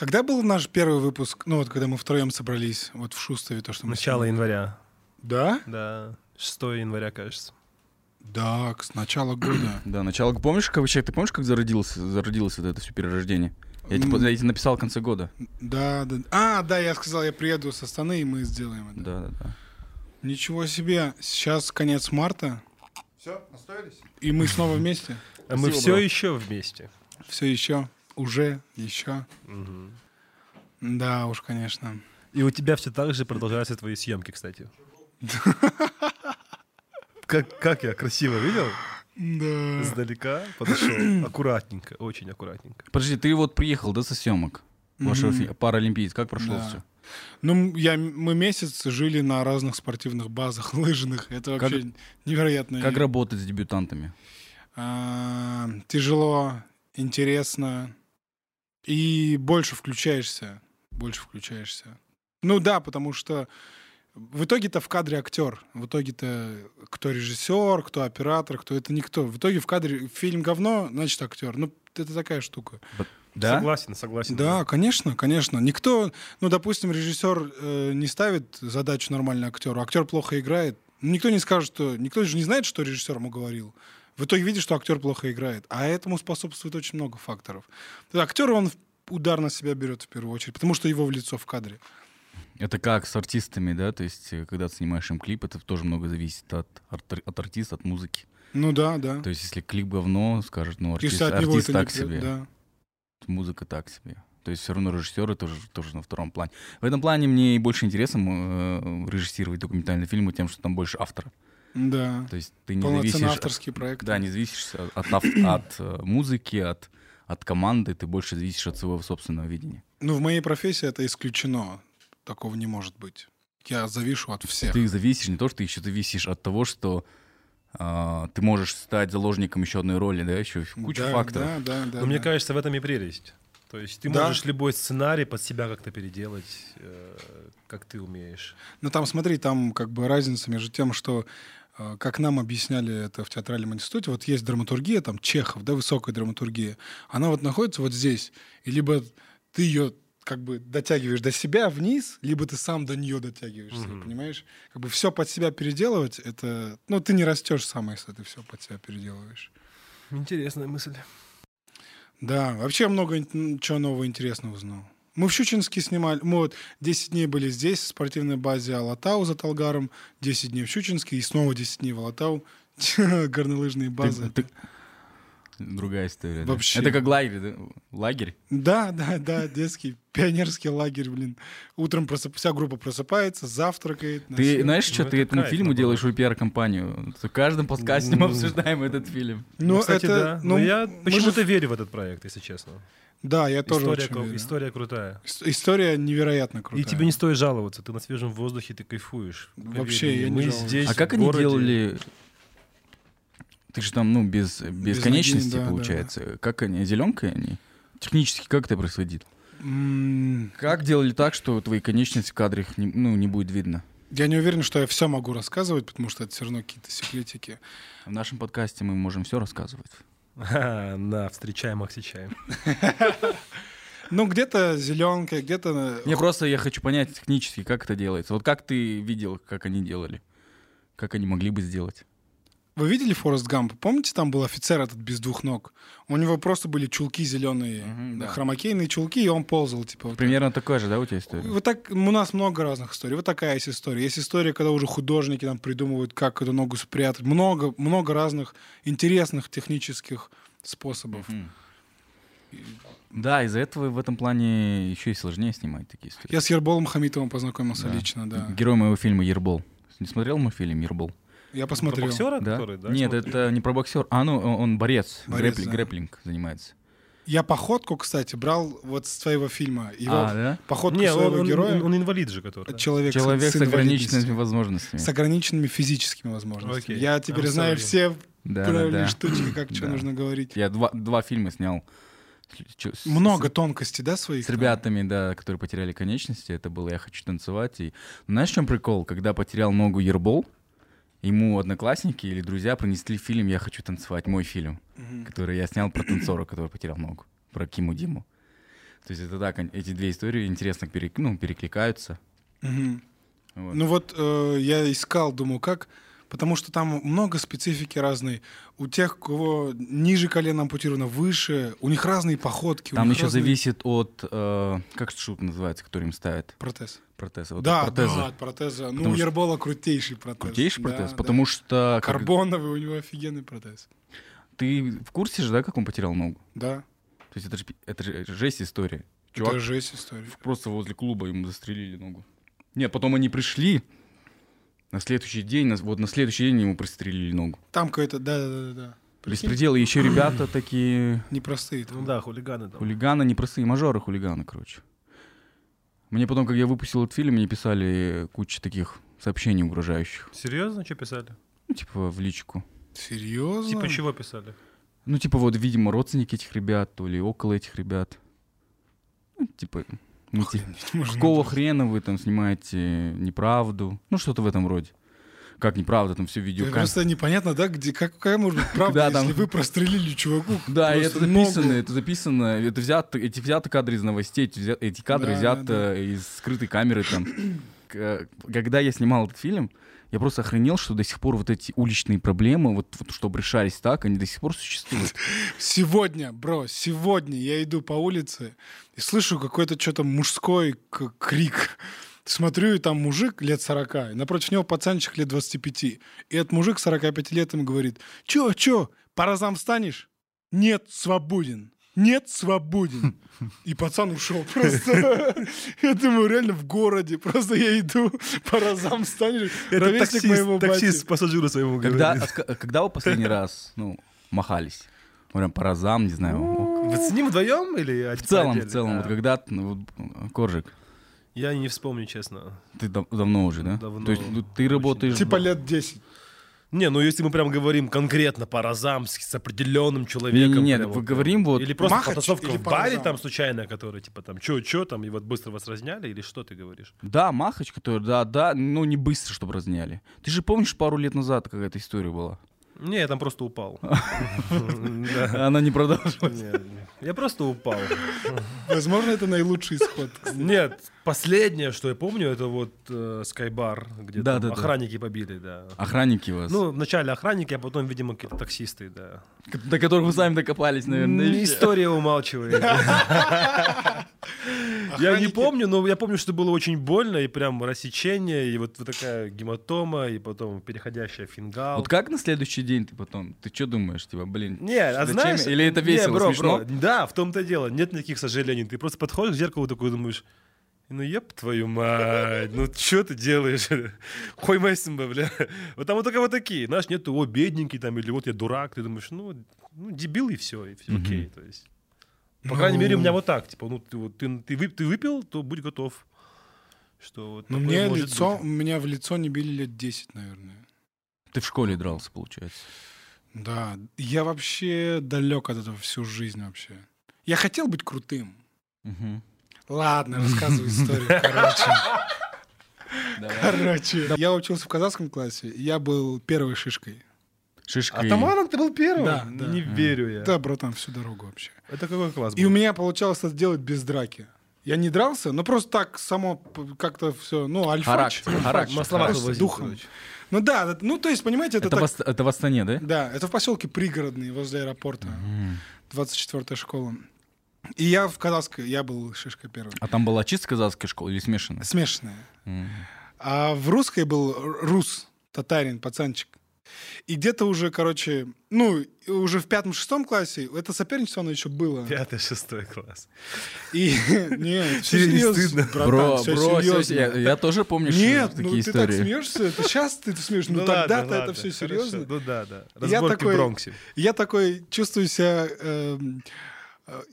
Когда был наш первый выпуск? Ну, вот когда мы втроем собрались, вот в Шустове, то, что мы Начало снимали. января. Да? Да, 6 января, кажется. Да, с начала года. Да, начало. Помнишь, как вообще, ты помнишь, как зародился, зародилось вот это все перерождение? Я тебе, М. я тебе написал в конце года. Да, да. А, да, я сказал, я приеду с Астаны, и мы сделаем это. Да, да, да. Ничего себе. Сейчас конец марта, Все, настроились? и мы снова вместе. А мы все еще вместе. Все еще, уже, еще. Мгм. Да уж, конечно. И у тебя все так же продолжаются твои съемки, кстати. Как, как я красиво видел? Да. Издалека подошел. Аккуратненько, очень аккуратненько. Подожди, ты вот приехал, да, со съемок? Вашего Мгм. фи- паралимпиец. Как прошло Да. все? Ну, я, мы месяц жили на разных спортивных базах, лыжных. Это Как- вообще невероятно. Как работать с дебютантами? А, тяжело, интересно. И больше включаешься. Больше включаешься. Ну да, потому что в итоге-то в кадре актер. В итоге-то кто режиссер, кто оператор, кто это никто. В итоге в кадре фильм говно, значит актер. Ну, это такая штука. Да? Согласен, согласен. Да, конечно, конечно. Никто, ну, допустим, режиссер э, не ставит задачу нормально актеру, актер плохо играет. Никто не скажет, что... Никто же не знает, что режиссер ему говорил. В итоге видишь, что актер плохо играет. А этому способствует очень много факторов. Актер, он удар на себя берет в первую очередь, потому что его в лицо в кадре. Это как с артистами, да? То есть, э, когда ты снимаешь им клип, это тоже много зависит от, ар- от артиста, от музыки. Ну да, да. То есть, если клип говно, скажет, ну, артист, артист не так прет- себе, Да. музыка так себе. То есть все равно режиссеры тоже, тоже на втором плане. В этом плане мне больше интересно э, режиссировать документальные фильмы тем, что там больше автора. Да. То есть ты не зависишь... Полноценно от- авторский проект. Да, не зависишь от, ав- от э, музыки, от, от команды, ты больше зависишь от своего собственного видения. Ну, в моей профессии это исключено. Такого не может быть. Я завишу от всех. Ты зависишь не то, что ты еще зависишь от того, что а, ты можешь стать заложником еще одной роли, да, еще куча Да, факторов. Да, да, да. Но мне да. кажется, в этом и прелесть. То есть ты Да. можешь любой сценарий под себя как-то переделать, э, как ты умеешь. Ну там, смотри, там как бы разница между тем, что как нам объясняли это в театральном институте, вот есть драматургия, там Чехов, да, высокая драматургия, она вот находится вот здесь, и либо ты ее как бы дотягиваешь до себя вниз, либо ты сам до нее дотягиваешься, Мгм. понимаешь? Как бы все под себя переделывать, это, ну ты не растешь сам, если ты все под себя переделываешь. Интересная мысль. Да, вообще много чего нового интересного узнал. Мы в Щучинске снимали, мы вот 10 дней были здесь, в спортивной базе Алатау за Талгаром, 10 дней в Щучинске и снова 10 дней в Алатау. Горнолыжные Ты- базы. ты- Другая история. да? Вообще. Это как лагерь, да? Лагерь? Да, да, да, детский пионерский лагерь, блин. Утром просып... вся группа просыпается, завтракает. Ты съемки. знаешь, что Ну, ты это этому фильму делаешь пиар-компанию? В каждом подкасте мы Ну. обсуждаем этот фильм. Ну, кстати, это, да. ну, Но я мы почему-то же- верю в этот проект, если честно. Да, я тоже история, очень верю. история крутая. Ис- История невероятно крутая. И тебе не стоит жаловаться, ты на свежем воздухе, ты кайфуешь. Вообще, Поверь я не жалуюсь. здесь, А как в они городе- делали... Ты же там, ну, без, без, Без конечности, да, получается. Как они, зеленкой они? Технически как это происходит? М, Как делали так, что твои конечности в кадре не, ну, не будет видно? Я не уверен, что я все могу рассказывать, потому что это все равно какие-то секретики. В нашем подкасте мы можем все рассказывать. На, встречаем, встречаем. Ну, где-то зеленка, где-то... Не, просто я хочу понять технически, как это делается. Вот как ты видел, как они делали? Как они могли бы сделать? Вы видели Форест Гамп? Помните, там был офицер этот без двух ног? У него просто были чулки зеленые, Мгм, да. хромакейные чулки, и он ползал, типа. вот Примерно такая же, да, у тебя так. история? Вот так, у нас много разных историй. Вот такая есть история. Есть история, когда уже художники там придумывают, как эту ногу спрятать. Много, много разных интересных технических способов. Мгм. Да, из-за этого в этом плане еще и сложнее снимать такие истории. Я с Ерболом Хамитовым познакомился Да. лично, да. Герой моего фильма Ербол. Не смотрел мой фильм Ербол? Я Про посмотрел. боксера, Да? который, да? Нет, смотришь? это не про боксер. А, ну, он он борец. Борец, Грэпли- да. Грэплинг занимается. Я походку, кстати, брал вот с твоего фильма. Его А, да? походку Не, своего он, героя. он- он инвалид же, который. Человек, Человек с, инвалидностью. ограниченными возможностями. С ограниченными физическими возможностями. Окей. Я теперь I'm знаю sorry. все Да, правильные да. штучки, как что Да. нужно говорить. Я два, два фильма снял. С- чё- с- Много тонкостей, да, своих? С там? ребятами, да, которые потеряли конечности, это было «Я хочу танцевать». И... Знаешь, в чем прикол? Когда потерял ногу Ербол, ему одноклассники или друзья принесли фильм «Я хочу танцевать», мой фильм, Мгм. который я снял про танцора, который потерял ногу, про Киму Диму. То есть это так, эти две истории интересно перек- ну, перекликаются. Мгм. Вот. Ну вот э, я искал, думаю, как, потому что там много специфики разной. У тех, у кого ниже колена ампутировано, выше, у них разные походки. у Там еще разные- зависит от, э, как шут называется, который им ставят? Протез. Протез. Вот да, от протеза. да, от протеза. Ну, Потому у что- Ербола крутейший протез. Крутейший Да, протез, да. потому что как- Карбоновый у него офигенный протез. ты в курсе же, да, как он потерял ногу? Да, То есть это же, это же жесть история. это Чувак жесть история. просто возле клуба ему застрелили ногу. Нет, потом они пришли, на следующий день, вот на следующий день ему пристрелили ногу. Там какой-то, да-да-да. Беспредел. И еще ребята такие Непростые. Ну там. да, хулиганы там. хулиганы, непростые мажоры хулиганы, короче. Мне потом, как я выпустил этот фильм, мне писали куча таких сообщений угрожающих. Серьезно, что писали? Ну, типа в личку. Серьезно? Типа чего писали? Ну, типа вот, видимо, родственники этих ребят, то ли около этих ребят. Ну, типа, ну, какого хрена вы там снимаете неправду? Ну, что-то в этом роде. Как неправда, там все видео. Это Просто непонятно, да, где, как, какая может быть правда, Да, если там- вы прострелили чуваку. Да, и это записано, ногу. это записано, это взято, эти взяты кадры из новостей, эти, взя- эти кадры Да, взяты да. из скрытой камеры там. Когда я снимал этот фильм, я просто охренел, что до сих пор вот эти уличные проблемы, вот, вот чтобы решались так, они до сих пор существуют. Сегодня, бро, сегодня я иду по улице и слышу какой-то что-то мужской крик. Смотрю, и там мужик лет 40, и напротив него пацанчик лет 25. И этот мужик 45 лет ему говорит, чё, чё, по разам встанешь? Нет, свободен. Нет, свободен. И пацан ушел просто. Я думаю, реально в городе. Просто я иду, по разам встанешь. Ровесник моего бати. пассажиру своему Когда, а когда вы последний раз, ну, махались? Прям по разам, не знаю. Вы с ним вдвоем или В целом, в целом, вот когда, ну, Коржик, Я не вспомню, честно. ты дав- давно уже, да? Давно. То есть ну, ты работаешь... Типа лет 10. Не, ну если мы прям говорим конкретно по разам с, с определенным человеком. Не-не-не, прям вы вот, говорим вот- Или просто Махач потасовка или в по баре разам? там случайная, которая типа там чё-чё там, и вот быстро вас разняли, или что ты говоришь? Да, Махач, который, да, да, но не быстро, чтобы разняли. Ты же помнишь, пару лет назад какая-то история была? Не, я там просто упал. Она не продолжилась. Не, не. Я просто упал. Возможно, это наилучший исход. Нет, последнее, что я помню, это вот э, Скайбар, где Да, да, да. охранники побили, да. Охранники вас. Ну, вначале охранники, а потом, видимо, какие-то таксисты, да. до которых вы сами докопались, наверное. История умалчивает. Я не помню, но я помню, что было очень больно, и прям рассечение, и вот, такая гематома, и потом переходящая фингал. Вот как на следующий день ты потом? Ты что думаешь, типа, блин? Не, а Зачем? знаешь... Или это весело, смешно? да, в том-то дело. Нет никаких сожалений. Ты просто подходишь к зеркалу такой думаешь, ну еб твою мать, ну что ты делаешь? Хой майсимба, бля. Вот там вот только вот такие, знаешь, нету, о, бедненький там, или вот я дурак. Ты думаешь, ну, ну дебил и все, и все окей. То есть, по Ну, крайней мере, у меня вот так, типа, ну, ты, вот, ты, ты, ты выпил, то будь готов. Что вот Ну, мне лицо, быть. меня в лицо не били лет 10, наверное. Ты в школе дрался, получается. Да, я вообще далек от этого всю жизнь вообще. Я хотел быть крутым. Мгм. Ладно, рассказываю историю, короче. Давай. Короче, я учился в казахском классе, и я был первой шишкой. Шишкой. Атаманом ты был первым? Да, да. Не верю я. Да, братан, всю дорогу вообще. Это какой класс И был? у меня получалось это делать без драки. Я не дрался, но просто так само как-то все, ну, альфач. Характер, вывозить, духом. Ну да, ну то есть, понимаете, это, Это, так... в, это в Астане, да? Да, это в поселке Пригородный, возле аэропорта, М. 24-я школа. И я в казахской, я был шишкой первой. А там была чисто казахская школа или смешанная? Смешанная. М. А в русской был рус, татарин, пацанчик. И где-то уже, короче, ну, уже в пятом-шестом классе это соперничество, оно еще было. Пятый, шестой класс. И нет, все серьезно, Бро, бро, серьезно. я, я тоже помню что Нет, такие ну ты так истории. смеешься, это сейчас ты смеешься, ну, ладно, тогда-то это все серьезно. Ну да, да. Я Разборки такой- в Бронксе. Я такой чувствую себя эм, э,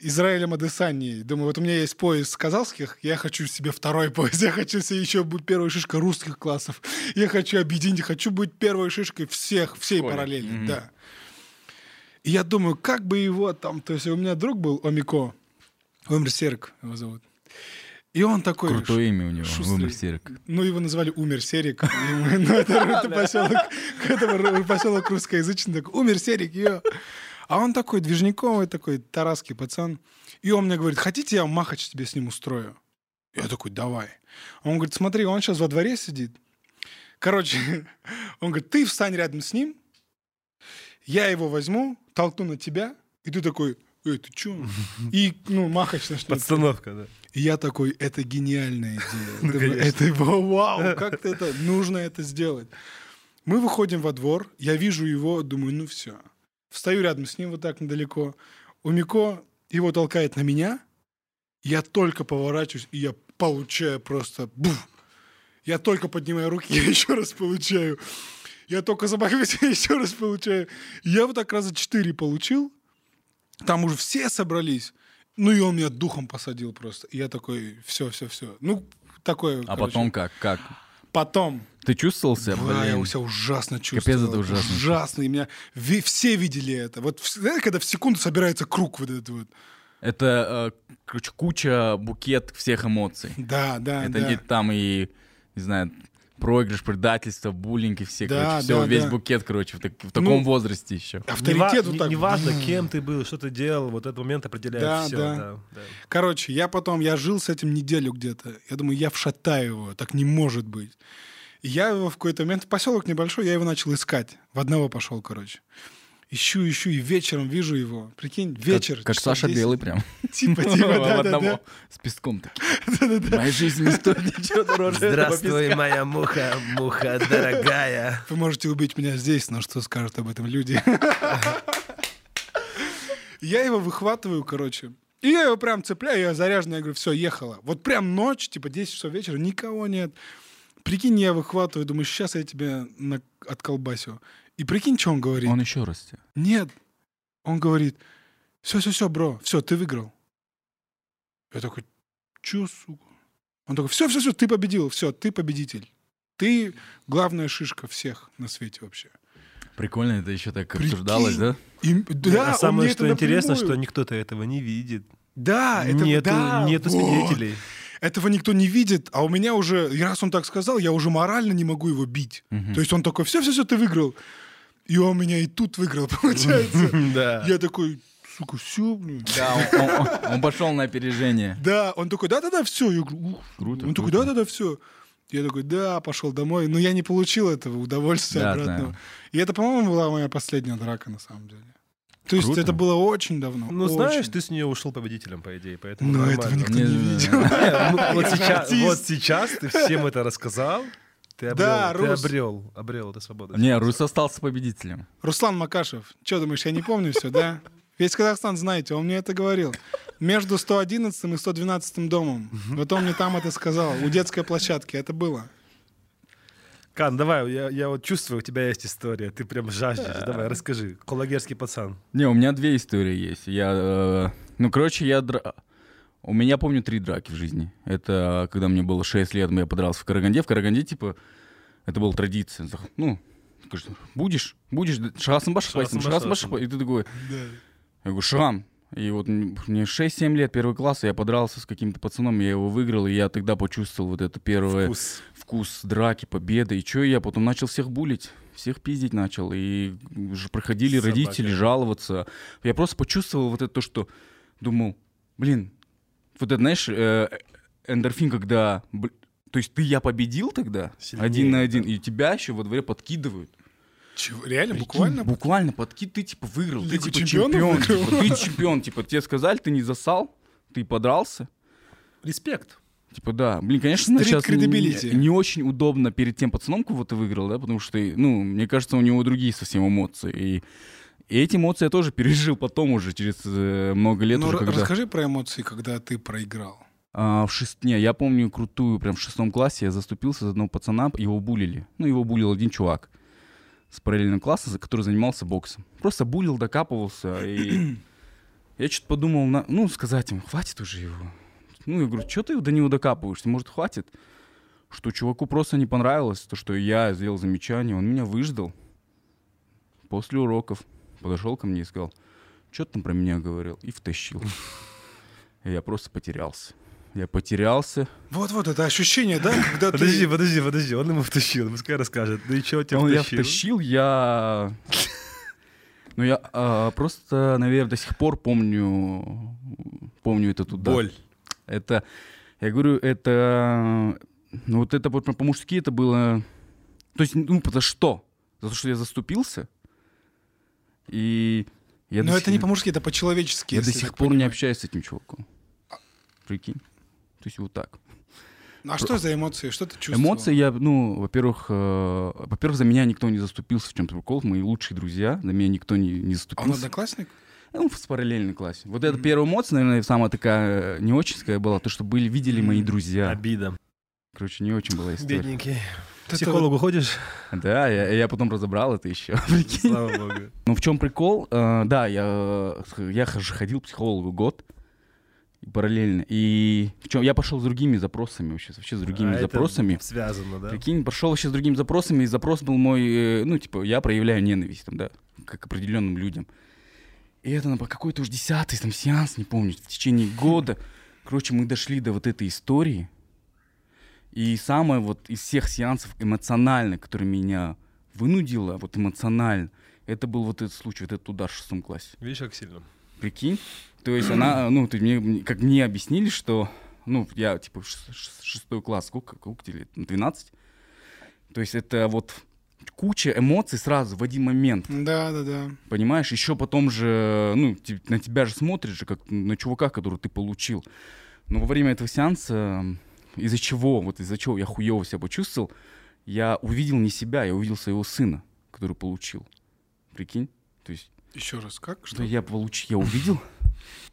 Израилем Адесании. Думаю, вот у меня есть пояс казахских, я хочу себе второй пояс, я хочу себе еще быть первой шишкой русских классов. Я хочу объединить, хочу быть первой шишкой всех, всей школе. параллели, Мгм. да. И я думаю, как бы его там... То есть у меня друг был Омико, Умер Серик его зовут. И он такой... Крутое имя у него, шустрый. Умер Серик. Ну, его называли Умер Серик. Ну, это поселок, поселок русскоязычный. такой, Умер Серик, ее. А он такой движниковый, такой тараский пацан. И он мне говорит, хотите, я махач тебе с ним устрою? Я такой, давай. Он говорит, смотри, он сейчас во дворе сидит. Короче, он говорит, ты встань рядом с ним, я его возьму, толкну на тебя, и ты такой, эй, ты чё? И, ну, махач начнет. Подстановка, да. И я такой, это гениальная идея. Это вау, как ты это, нужно это сделать. Мы выходим во двор, я вижу его, думаю, ну все. Встаю рядом с ним вот так недалеко. У Мико его толкает на меня, я только поворачиваюсь, и я получаю просто буф. Я только поднимаю руки, я еще раз получаю. Я только замахиваюсь, я еще раз получаю. Я вот так раза четыре получил. Там уже все собрались. Ну и он меня духом посадил просто. И я такой, все, все, все. Ну, такое. А короче. потом как? Как? Потом. Ты чувствовал себя, Да, я блин? себя ужасно чувствовал. это ужасно. Ужасно. И меня ви- все видели это. Вот знаете, когда в секунду собирается круг вот этот вот. Это, э, короче, куча, букет всех эмоций. Да, да, Это да. не там и, не знаю, проигрыш, предательство, буллинг и все, Да, короче, все, да, весь да. букет, короче, в, так- в таком Ну, возрасте еще. Авторитет не, вот так. не важно, кем ты был, что ты делал, вот этот момент определяет Да, все. да. Да, да. Короче, я потом, я жил с этим неделю где-то. Я думаю, я вшатаю его, так не может быть. И я его в какой-то момент, поселок небольшой, я его начал искать. В одного пошел, короче. Ищу, ищу, и вечером вижу его. Прикинь, вечер. Как, как Саша 10. Белый прям. Типа, типа, да, да, Одного да. с песком такие. Моя жизнь не стоит ничего дороже песка. моя муха, муха дорогая. Вы можете убить меня здесь, но что скажут об этом люди? Я его выхватываю, короче. И я его прям цепляю, я заряженный, я говорю, все, ехала. Вот прям ночь, типа 10 часов вечера, никого нет. Прикинь, я выхватываю, думаю, сейчас я тебя на... отколбасю. И прикинь, что он говорит. Он еще раз тебя. Нет. Он говорит, все-все-все, бро, все, ты выиграл. Я такой, чё, сука? Он такой, все-все-все, ты победил, все, ты победитель. Ты главная шишка всех на свете вообще. Прикольно, это еще так Прикинь. обсуждалось, да? И, да, а самое что интересно, напрямую. что никто-то этого не видит. Да, это нету, да, нету вот. свидетелей. Этого никто не видит, а у меня уже, и раз он так сказал, я уже морально не могу его бить. Мгм. То есть он такой, все-все-все, ты выиграл. И он меня и тут выиграл, получается. Да. Я такой, сука, все, блин. Да, он, он- он- он пошел на опережение. Да, он такой, да-да-да, все. Я говорю, «Ух». Круто, Он такой, круто. да-да-да, все. Я такой, да, пошел домой. Но я не получил этого удовольствия Да, обратного. знаю. И это, по-моему, была моя последняя драка, на самом деле. То есть Круто. это было очень давно. Ну, очень. знаешь, ты с нее ушел победителем, по идее, поэтому нормально. этого никто Не, не видел. Ну, вот, сейчас, вот сейчас ты всем это рассказал, ты обрел, Да, ты Рус. обрел, обрел эту свободу. Не, Рус остался победителем. Руслан Макашев. Что думаешь, я не помню все, да? Весь Казахстан знаете, он мне это говорил. Между 111 и 112 домом. Вот он мне там это сказал. У детской площадки это было. Кан, давай, я, я вот чувствую, у тебя есть история, ты прям жаждешь. Давай, расскажи. Кулагерский пацан. Не, у меня две истории есть. Я, э, ну, короче, я... дра- У меня, помню, три драки в жизни. Это когда мне было 6 лет, я подрался в Караганде. В Караганде, типа, это была традиция. Ну, скажешь, будешь? Будешь? Шахасым Шахасым башах. башах И ты такой, я говорю, Шам. И вот мне 6-7 лет, первый класс, я подрался с каким-то пацаном, я его выиграл, и я тогда почувствовал вот это первое Вкус. Вкус драки, победы. И что я потом начал всех булить, всех пиздить начал. И уже проходили Собака. родители жаловаться. Я просто почувствовал вот это то, что думал, блин, вот это, знаешь, э, эндорфин, когда... То есть ты я победил тогда, Сильнее, один на один, да. и тебя еще во дворе подкидывают. Чего? Реально, Прикинь, буквально? Буквально подкид, ты типа выиграл, ты Лигу типа чемпионов чемпион. выиграл? типа, ты чемпион, типа тебе сказали, ты не засал, ты подрался. Респект. Типа, да. Блин, конечно, Street сейчас не, не очень удобно перед тем пацаном, кого ты выиграл, да, потому что, ну, мне кажется, у него другие совсем эмоции. И, и эти эмоции я тоже пережил потом уже, через э, много лет Ну, уже, когда... расскажи про эмоции, когда ты проиграл. А, в шест... Не, я помню крутую, прям в шестом классе я заступился за одного пацана, его булили. Ну, его булил один чувак с параллельного класса, который занимался боксом. Просто булил, докапывался, и я что-то подумал, на- ну, сказать им, хватит уже его. Ну, я говорю, что ты до него докапываешься, может, хватит? Что чуваку просто не понравилось, то, что я сделал замечание, он меня выждал после уроков. Подошел ко мне и сказал, что ты там про меня говорил? И втащил. Я просто потерялся. Я потерялся. Вот-вот, это ощущение, да, когда Подожди, ты... подожди, подожди, он ему втащил, пускай расскажет. Ну и что тебя Он я втащил? втащил, я... Ну, я а, просто, наверное, до сих пор помню, помню этот удар. Боль. Это, я говорю, это, ну, вот это вот по-мужски это было, то есть, ну, за что? За то, что я заступился? И я Но это сих- не по-мужски, это по-человечески. Я до сих пор не понимаю. общаюсь с этим чуваком. Прикинь. То есть вот так. А что за эмоции? Что ты чувствовал? Эмоции я, ну, во-первых, э, во-первых, за меня никто не заступился в чем-то прикол. Мои лучшие друзья, за меня никто не, не А он заступился. одноклассник? Ну, в параллельной классе. Вот эта первая эмоция, наверное, самая такая э, не очень была, то, что были, видели мои друзья. Обида. Короче, не очень была история. Бедненький. К Это психологу ходишь? Да, я, я потом разобрал это еще. Прикинь. Слава богу. Ну, в чем прикол? Э, да, я, э, я хожу- ходил к психологу год параллельно. И в чем я пошел с другими запросами вообще, вообще с другими А это запросами. Связано, да? Прикинь, пошел вообще с другими запросами, и запрос был мой, ну, типа, я проявляю ненависть, там, да, как к определенным людям. И это на какой-то уж десятый там сеанс, не помню, в течение года. Короче, мы дошли до вот этой истории. И самое вот из всех сеансов эмоционально, который меня вынудило, вот эмоционально, это был вот этот случай, вот этот удар в шестом классе. Видишь, как сильно? Прикинь? То есть она, ну, ты мне, как мне объяснили, что, ну, я, типа, шестой класс, сколько, сколько тебе лет? Ну, 12? То есть это вот куча эмоций сразу в один момент, Да, да, да. понимаешь? Еще потом же, ну, на тебя же смотришь же, как на чувака, который ты получил. Но во время этого сеанса, из-за чего, вот из-за чего я хуево себя почувствовал, я увидел не себя, я увидел своего сына, который получил. Прикинь? То есть Еще раз, как? что Что? я получил, я увидел,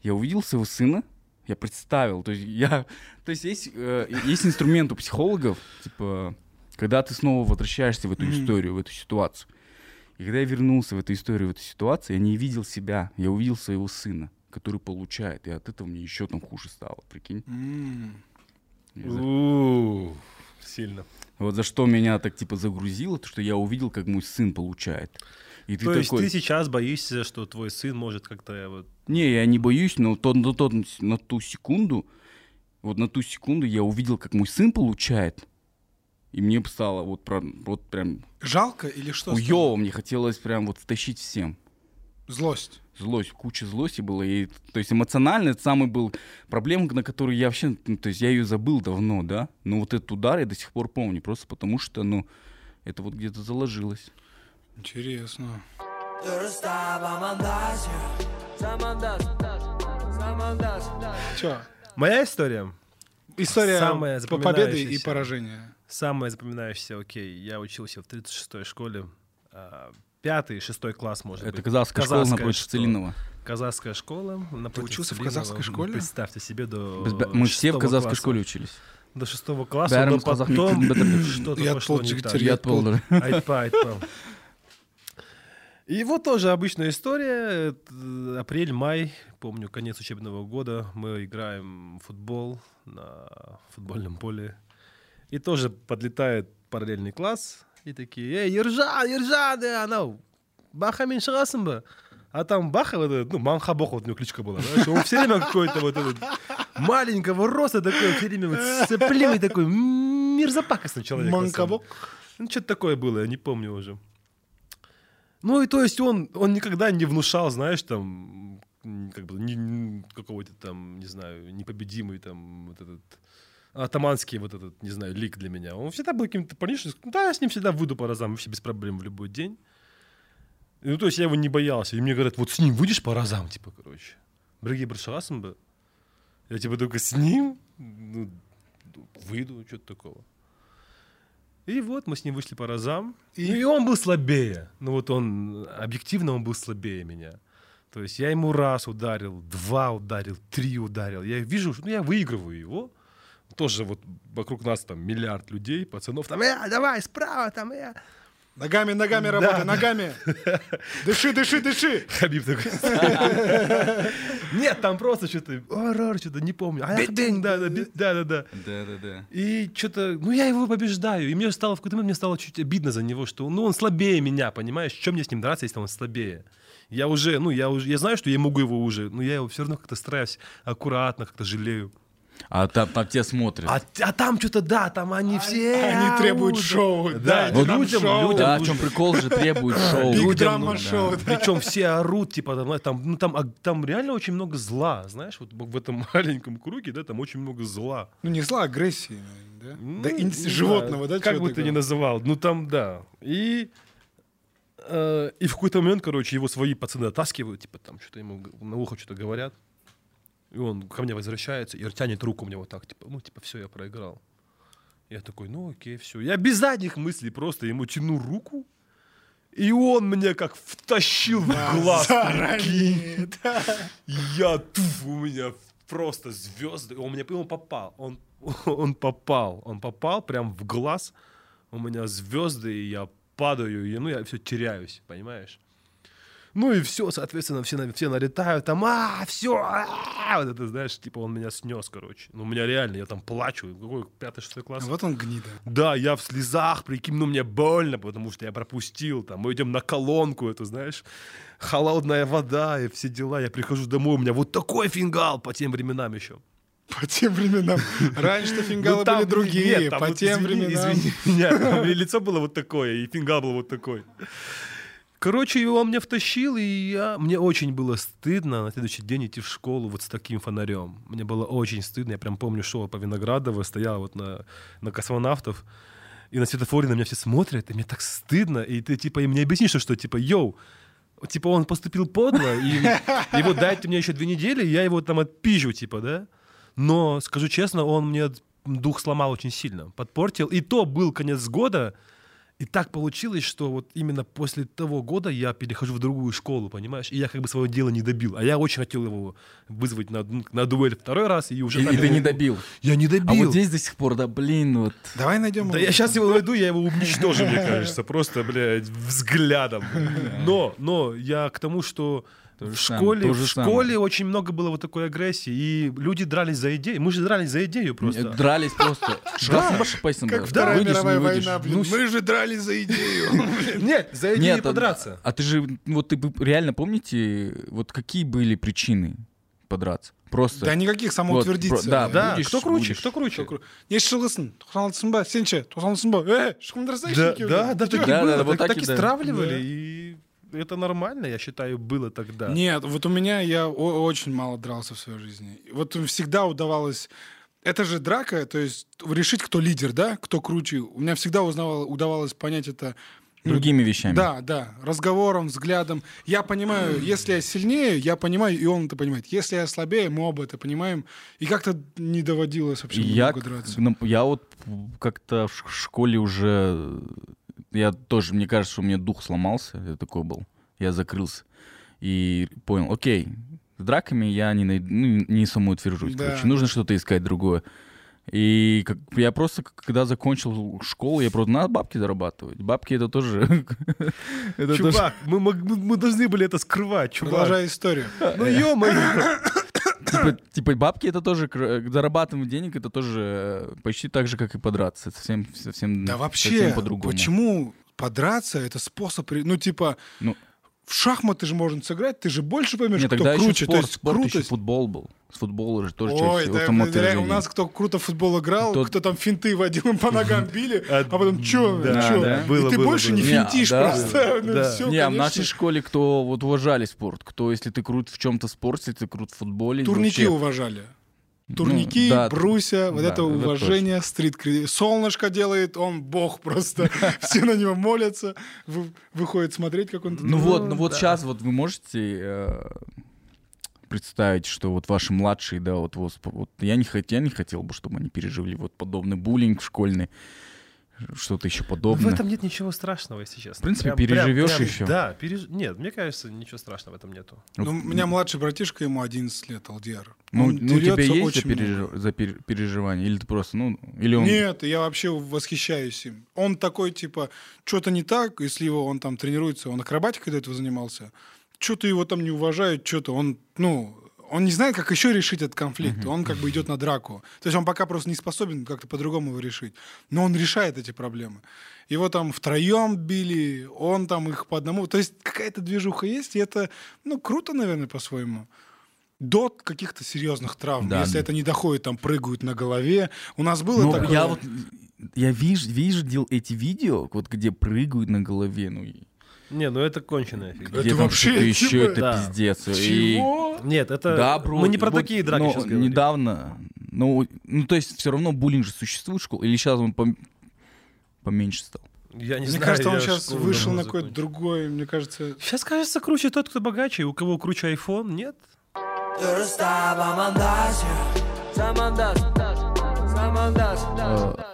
я увидел своего сына, я представил, то есть я, то есть есть, э, есть инструмент у психологов, типа, когда ты снова возвращаешься в эту историю, в эту ситуацию. И когда я вернулся в эту историю, в эту ситуацию, я не видел себя, я увидел своего сына, который получает, и от этого мне еще там хуже стало, прикинь. Сильно. Вот за что меня так типа загрузило, то что я увидел, как мой сын получает. И ты То есть такой, ты сейчас боишься, что твой сын может как-то вот... Не, я не боюсь, но то, на, тот- на ту секунду, вот на ту секунду я увидел, как мой сын получает, и мне стало вот, про, вот прям Жалко или что? хуёво, мне хотелось прям вот втащить всем. Злость. Злость, куча злости было. И, то есть эмоционально это самый был проблема, на которую я вообще, ну, то есть я ее забыл давно, да. Но вот этот удар я до сих пор помню, просто потому что, ну, это вот где-то заложилось. Интересно. Че? Моя история? История Самая по победы и поражения. Самое запоминающееся, окей, я учился в 36-й школе, а, пятый, шестой класс, может Это быть. казахская школа Казахская напротив школа. Целинова. Казахская школа. напротив учился в Целинова. казахской школе? Представьте себе, до Біз бә- Мы все в шестого казахской класса. школе учились. До шестого класса, Бәріміз но қазақ потом мектебін бітірдік. что-то Я пошло отпол, не так. жігіттер, я Я отполдыр. Айтпа, айтпа. И вот тоже обычная история. Это Апрель-май, помню, конец учебного года. Мы играем в футбол на футбольном поле. И тоже подлетает параллельный класс. И такие, эй, Ержан, Ержан, да, ну, Баха мен шығасың ба?» А там Баха, вот этот, ну, Манхабох, вот у него кличка была. знаешь, Он все время какой-то вот этот маленького роста такой, все время вот сопливый такой, мерзопакостный человек. Манкабок. Ну, что-то такое было, я не помню уже. Ну, и то есть он, он никогда не внушал, знаешь, там, как бы, какого-то там, не знаю, непобедимый там, вот этот, атаманский вот этот, не знаю, лик для меня. Он всегда был каким-то парнишкой, да, я с ним всегда выйду по разам, вообще без проблем в любой день. Ну, то есть я его не боялся. И мне говорят, вот с ним выйдешь по разам, типа, короче. Бір шығасың бы. Я типа только с ним ну, выйду, что-то такого. И вот мы с ним вышли по разам. И? Ну, и он был слабее. Ну вот он, объективно он был слабее меня. То есть я ему раз ударил, два ударил, три ударил. Я вижу, что ну, я выигрываю его. Тоже вот вокруг нас там миллиард людей, пацанов там, э, давай, справа, там, э. Ногами, ногами Да, работай, да. ногами. Дыши, дыши, дыши. Хабиб такой. Нет, там просто что-то, орор, что-то не помню. А, бедень, да, да, бе- да, да, да. Да-да-да. И что-то, ну я его побеждаю. И мне стало в какой-то момент мне стало чуть обидно за него, что ну он слабее меня, понимаешь? Чем мне с ним драться, если он слабее? Я уже, ну я уже, я знаю, что я могу его уже, но я его все равно как-то стараюсь аккуратно, как-то жалею. А там, там те смотрят. А, а там что-то, да, там они все... Они требуют шоу. Да, дайте вот людям- шоу. людям да, в чем прикол же требует шоу. Биг людям драма нужно, шоу. да. Причем все орут, типа, там, там, ну, там, а- там реально очень много зла, знаешь, вот в этом маленьком круге, да, там очень много зла. Ну, не зла, агрессии, да? Ну, Да, ин- животного, да? Как бы ты ни называл, ну там, да. И, э, и в какой-то момент, короче, его свои пацаны оттаскивают, типа, там что-то ему на ухо что-то говорят. И он ко мне возвращается и тянет руку мне вот так, типа, ну, типа, все, я проиграл. Я такой, ну, окей, все. Я без задних мыслей просто ему тяну руку, и он мне как втащил в глаз. прикинь. Заранее, да. Я туф, у меня просто звезды. Он мне он попал. Он, он попал. Он попал прям в глаз. У меня звезды, и я падаю, и ну я все теряюсь, понимаешь? Ну и все, соответственно, все, все налетают, там, а, все, вот это, знаешь, типа он меня снес, короче. Ну, у меня реально, я там плачу, какой пятый, шестой класс. Вот он гнида. Да, я в слезах, прикинь, ну мне больно, потому что я пропустил. Там, мы идем на колонку, эту, знаешь, холодная вода и все дела. Я прихожу домой, у меня вот такой фингал по тем временам еще. По тем временам. Раньше-то фингалы Ну, там были другие. нет, там По вот тем извини, временам. Извини меня, там лицо было вот такое, и фингал был вот такой. Короче, его он меня втащил, и я... мне очень было стыдно на следующий день идти в школу вот с таким фонарем. Мне было очень стыдно. Я прям помню, шел по Виноградово, стоял вот на, на космонавтов, и на светофоре на меня все смотрят, и мне так стыдно, и ты типа им не объяснишь, что, что типа, йоу, типа он поступил подло, и, и вот дайте мне еще две недели, и я его там отпизжу, типа, да? Но, скажу честно, он мне дух сломал очень сильно, подпортил. И то был конец года, и так получилось, что вот именно после того года я перехожу в другую школу, понимаешь? И я как бы свое дело не добил. А я очень хотел его вызвать на, на дуэль второй раз, и уже... И, и ты его- не добил. Я не добил. А вот здесь до сих пор, да, блин, вот. Давай найдем Да его. я сейчас его найду, я его уничтожу, мне кажется, просто, блядь, взглядом. Но, но я к тому, что То же в школе, то в школе самое. очень много было вот такой агрессии, и люди дрались за идею. Мы же дрались за идею просто. Дрались просто. Да, Как. Вторая мировая война, блин. Ну, Мы же дрались за идею. Нет, за идею а- подраться. А, ты же, вот ты реально помните, вот какие были причины подраться? Просто. Да никаких Вот, самоутвердиться. про- да, Да, будешь- кто круче, будешь. кто круче? Не шығылсын, тоқсан ба, сен ше, тоқсан ба, э, шықыңдар Да, да, да, Да, было, да, вот так, и и да. стравливали, Да. и это нормально, я считаю, было тогда. Нет, вот у меня я о- очень мало дрался в своей жизни. Вот всегда удавалось... Это же драка, то есть решить, кто лидер, да, кто круче. У меня всегда узнавал, удавалось понять это... ну, Другими вещами. Да, да, разговором, взглядом. Я понимаю, если я сильнее, я понимаю, и он это понимает. Если я слабее, мы оба это понимаем. И как-то не доводилось вообще Я, много драться. ну, я вот как-то в школе уже... Я тоже, мне кажется, что у меня дух сломался. Я такой был. Я закрылся. И понял, окей, с драками я не, найду, ну, не самоутвержусь. Да. Короче, нужно что-то искать другое. И как, я просто, когда закончил школу, я просто надо бабки зарабатывать. Бабки это тоже... это тоже- Чувак, мы- мы должны были это скрывать, чувак. Продолжай историю. Ну, ё-моё. Типа, типа бабки это тоже, кр- зарабатывание денег это тоже э, почти так же, как и подраться. Совсем, совсем, Да совсем вообще, по-другому. почему подраться это способ, ну типа, Ну. В шахматы же можно сыграть, ты же больше поймешь, Нет, кто тогда еще круче. спорт, То есть спорт еще крутость. футбол был. С футбола же тоже Ой, часть да, самоутверждения. у нас кто круто в футбол играл, Тот- кто там финты водил, им по ногам били, А, потом чё, да, чё? да, И было, ты было, больше было. не Не, финтишь да. просто. Ну, Да. всё, Не, а в конечно. нашей школе кто вот уважали спорт, кто, если ты крут в чем-то спорте, если ты крут в футболе. Турники вообще- уважали. Ну, Турники, да, Бруся, вот да, это это уважение, стрит Солнышко делает, он бог просто. Все на него молятся, вы- выходит смотреть, как он... Ну вот, ну вот сейчас вот вы можете э, представить, что вот ваши младшие, да, вот, вот, я не хотел, я не хотел бы, чтобы они пережили вот подобный буллинг школьный, что-то еще В подобное. этом нет ничего страшного, если честно. В принципе, переживешь еще. Да, переж- нет, мне кажется, ничего страшного в этом нету. Ну, у меня младший братишка, ему 11 лет, Алдиар. Ну, Он ну, у тебя есть за, пережи- за пер- переживание? Или ты просто, ну, или он... Нет, я вообще восхищаюсь им. Он такой, типа, что-то не так, если его, он там тренируется, он акробатикой до этого занимался, что-то его там не уважают, что-то он, ну, он не знает, как еще решить этот конфликт. Он как бы идет на драку. То есть он пока просто не способен как-то по-другому его решить. Но он решает эти проблемы. Его там втроем били, он там их по одному. То есть какая-то движуха есть, и это, ну, круто, наверное, по-своему. до каких-то серьезных травм. Да. Если это не доходит, там прыгают на голове. У нас было Ну, такое... я вот я виж, видел эти видео, вот где прыгают на голове, ну и Не, ну это конченая фигня. Это где там вообще, что-то еще, это да. пиздец. И- Чего? Нет, это... Да, бро. Мы не про вот, такие драки но сейчас говорим. недавно, ну, ну, то есть все равно буллинг же существует в школе, или сейчас он пом- поменьше стал? Я не Мне знаю, кажется, он сейчас вышел на какой-то другой, мне кажется... Сейчас, кажется, круче тот, кто богаче. У кого круче iPhone, нет? Э,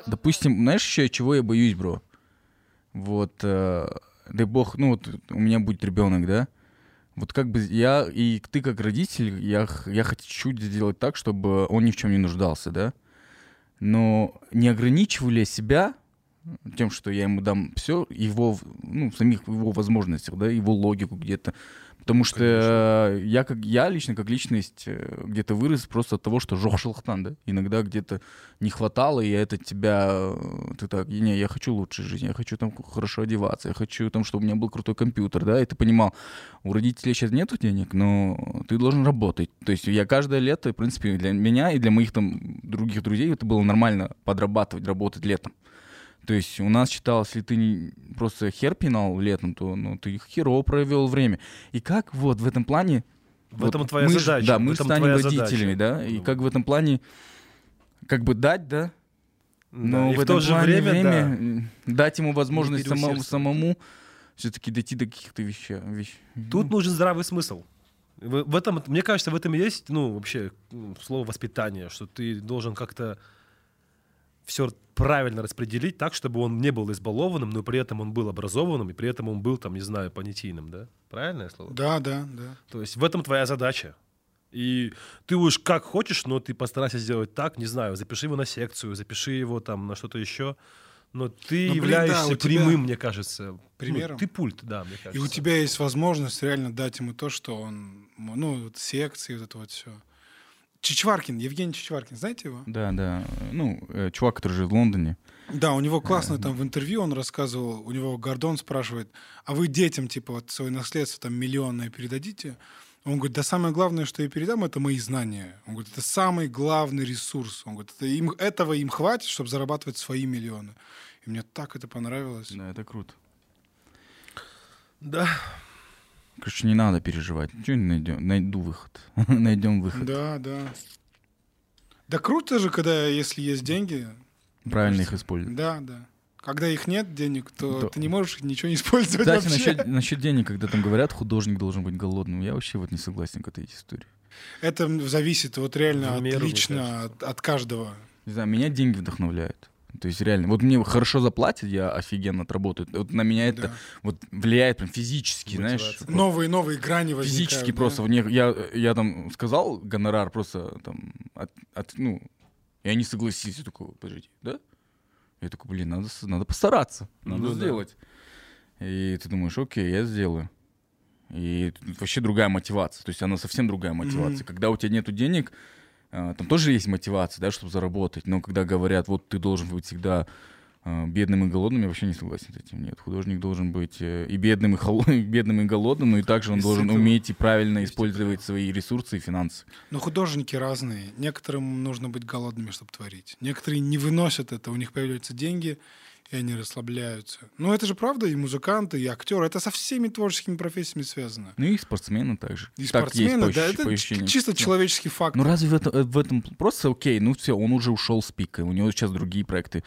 допустим, знаешь еще чего я боюсь, бро? Вот, э, дай бог, ну вот у меня будет ребенок, да? Вот как бы я и ты как родитель, я, я хочу сделать так, чтобы он ни в чем не нуждался, да? Но не ограничиваю ли я себя тем, что я ему дам все, его, ну, в самих его возможностях, да, его логику где-то. Потому что э, я, как, я лично, как личность, э, где-то вырос просто от того, что жохшилхтан, да? Иногда где-то не хватало, и это тебя... э, Ты так, не, я хочу лучшей жизни, я хочу там хорошо одеваться, я хочу там, чтобы у меня был крутой компьютер, да? И ты понимал, у родителей сейчас нету денег, но ты должен работать. То есть я каждое лето, в принципе, для меня и для моих там других друзей это было нормально подрабатывать, работать летом. То есть у нас считалось, если ты не просто хер пинал летом, то ну, ты херово провел время. И как вот в этом плане... В вот этом твоя мы задача, да, в мы станем твоя родителями, задача. да, и Ну. как в этом плане как бы дать, да, но Да, в, в этом то же плане время, да, дать ему возможность самому, самому все-таки дойти до каких-то вещей. вещ- Тут ну, нужен здравый смысл. В, в этом, мне кажется, в этом и есть, ну, вообще, слово воспитание, что ты должен как-то все правильно распределить так, чтобы он не был избалованным, но при этом он был образованным, и при этом он был, там, не знаю, понятийным, да? Правильное слово? Да, да, да. То есть в этом твоя задача. И ты уж как хочешь, но ты постарайся сделать так, не знаю, запиши его на секцию, запиши его там на что-то еще. Но ты Ну, блин, являешься да, прямым, мне кажется. Ну, Примером. ты пульт, да, мне И кажется. у тебя есть возможность реально дать ему то, что он, ну, вот секции, вот это вот все. Чичваркин, Евгений Чичваркин, знаете его? Да, да. Ну, э, чувак, который живет в Лондоне. Да, у него классно там в интервью он рассказывал, у него Гордон спрашивает, а вы детям, типа, вот свое наследство там миллионное передадите? Он говорит, да самое главное, что я передам, это мои знания. Он говорит, это самый главный ресурс. Он говорит, это им, этого им хватит, чтобы зарабатывать свои миллионы. И мне так это понравилось. Да, это круто. Да. Короче, не надо переживать. Ничего не найдем. Найду выход. Найдем выход. Да, да. Да круто же, когда, если есть деньги, Правильно их использовать. да, да. Когда их нет денег, то Да. ты не можешь ничего не использовать Кстати, вообще. насчет, насчет денег, когда там говорят, художник должен быть голодным, я вообще вот не согласен к этой истории. Это зависит вот реально меру, мне лично от, от каждого. Не знаю, меня деньги вдохновляют. То есть реально, вот мне хорошо заплатят, я офигенно отработаю. Вот на меня это Да. вот влияет прям физически, знаешь. Мотивация. вот Новые новые грани возникают. физически да. просто. Мне, я, я там сказал гонорар просто там, от, от- ну, и они согласились. Я такой, подождите, да? Я такой, блин, надо, надо постараться, надо Ну да. сделать. И ты думаешь, окей, я сделаю. И вообще другая мотивация. То есть она совсем другая мотивация. Мгм. Когда у тебя нету денег, там тоже есть мотивация, да, чтобы заработать. Но когда говорят, вот ты должен быть всегда а, бедным и голодным, я вообще не согласен с этим. Нет, художник должен быть э, и бедным, и, холо- и бедным, и голодным, но и также он И должен уметь и правильно использовать свои ресурсы и финансы. Но художники разные. Некоторым нужно быть голодными, чтобы творить. Некоторые не выносят это, у них появляются деньги, и они расслабляются. Но это же правда, и музыканты, и актеры. Это со всеми творческими профессиями связано. Ну и спортсмены также. И Так есть спортсмены, по да, это по ощущениям. чисто человеческий факт. Ну разве в этом, э, в этом просто окей, ну все, он уже ушел с пика, у него сейчас другие проекты.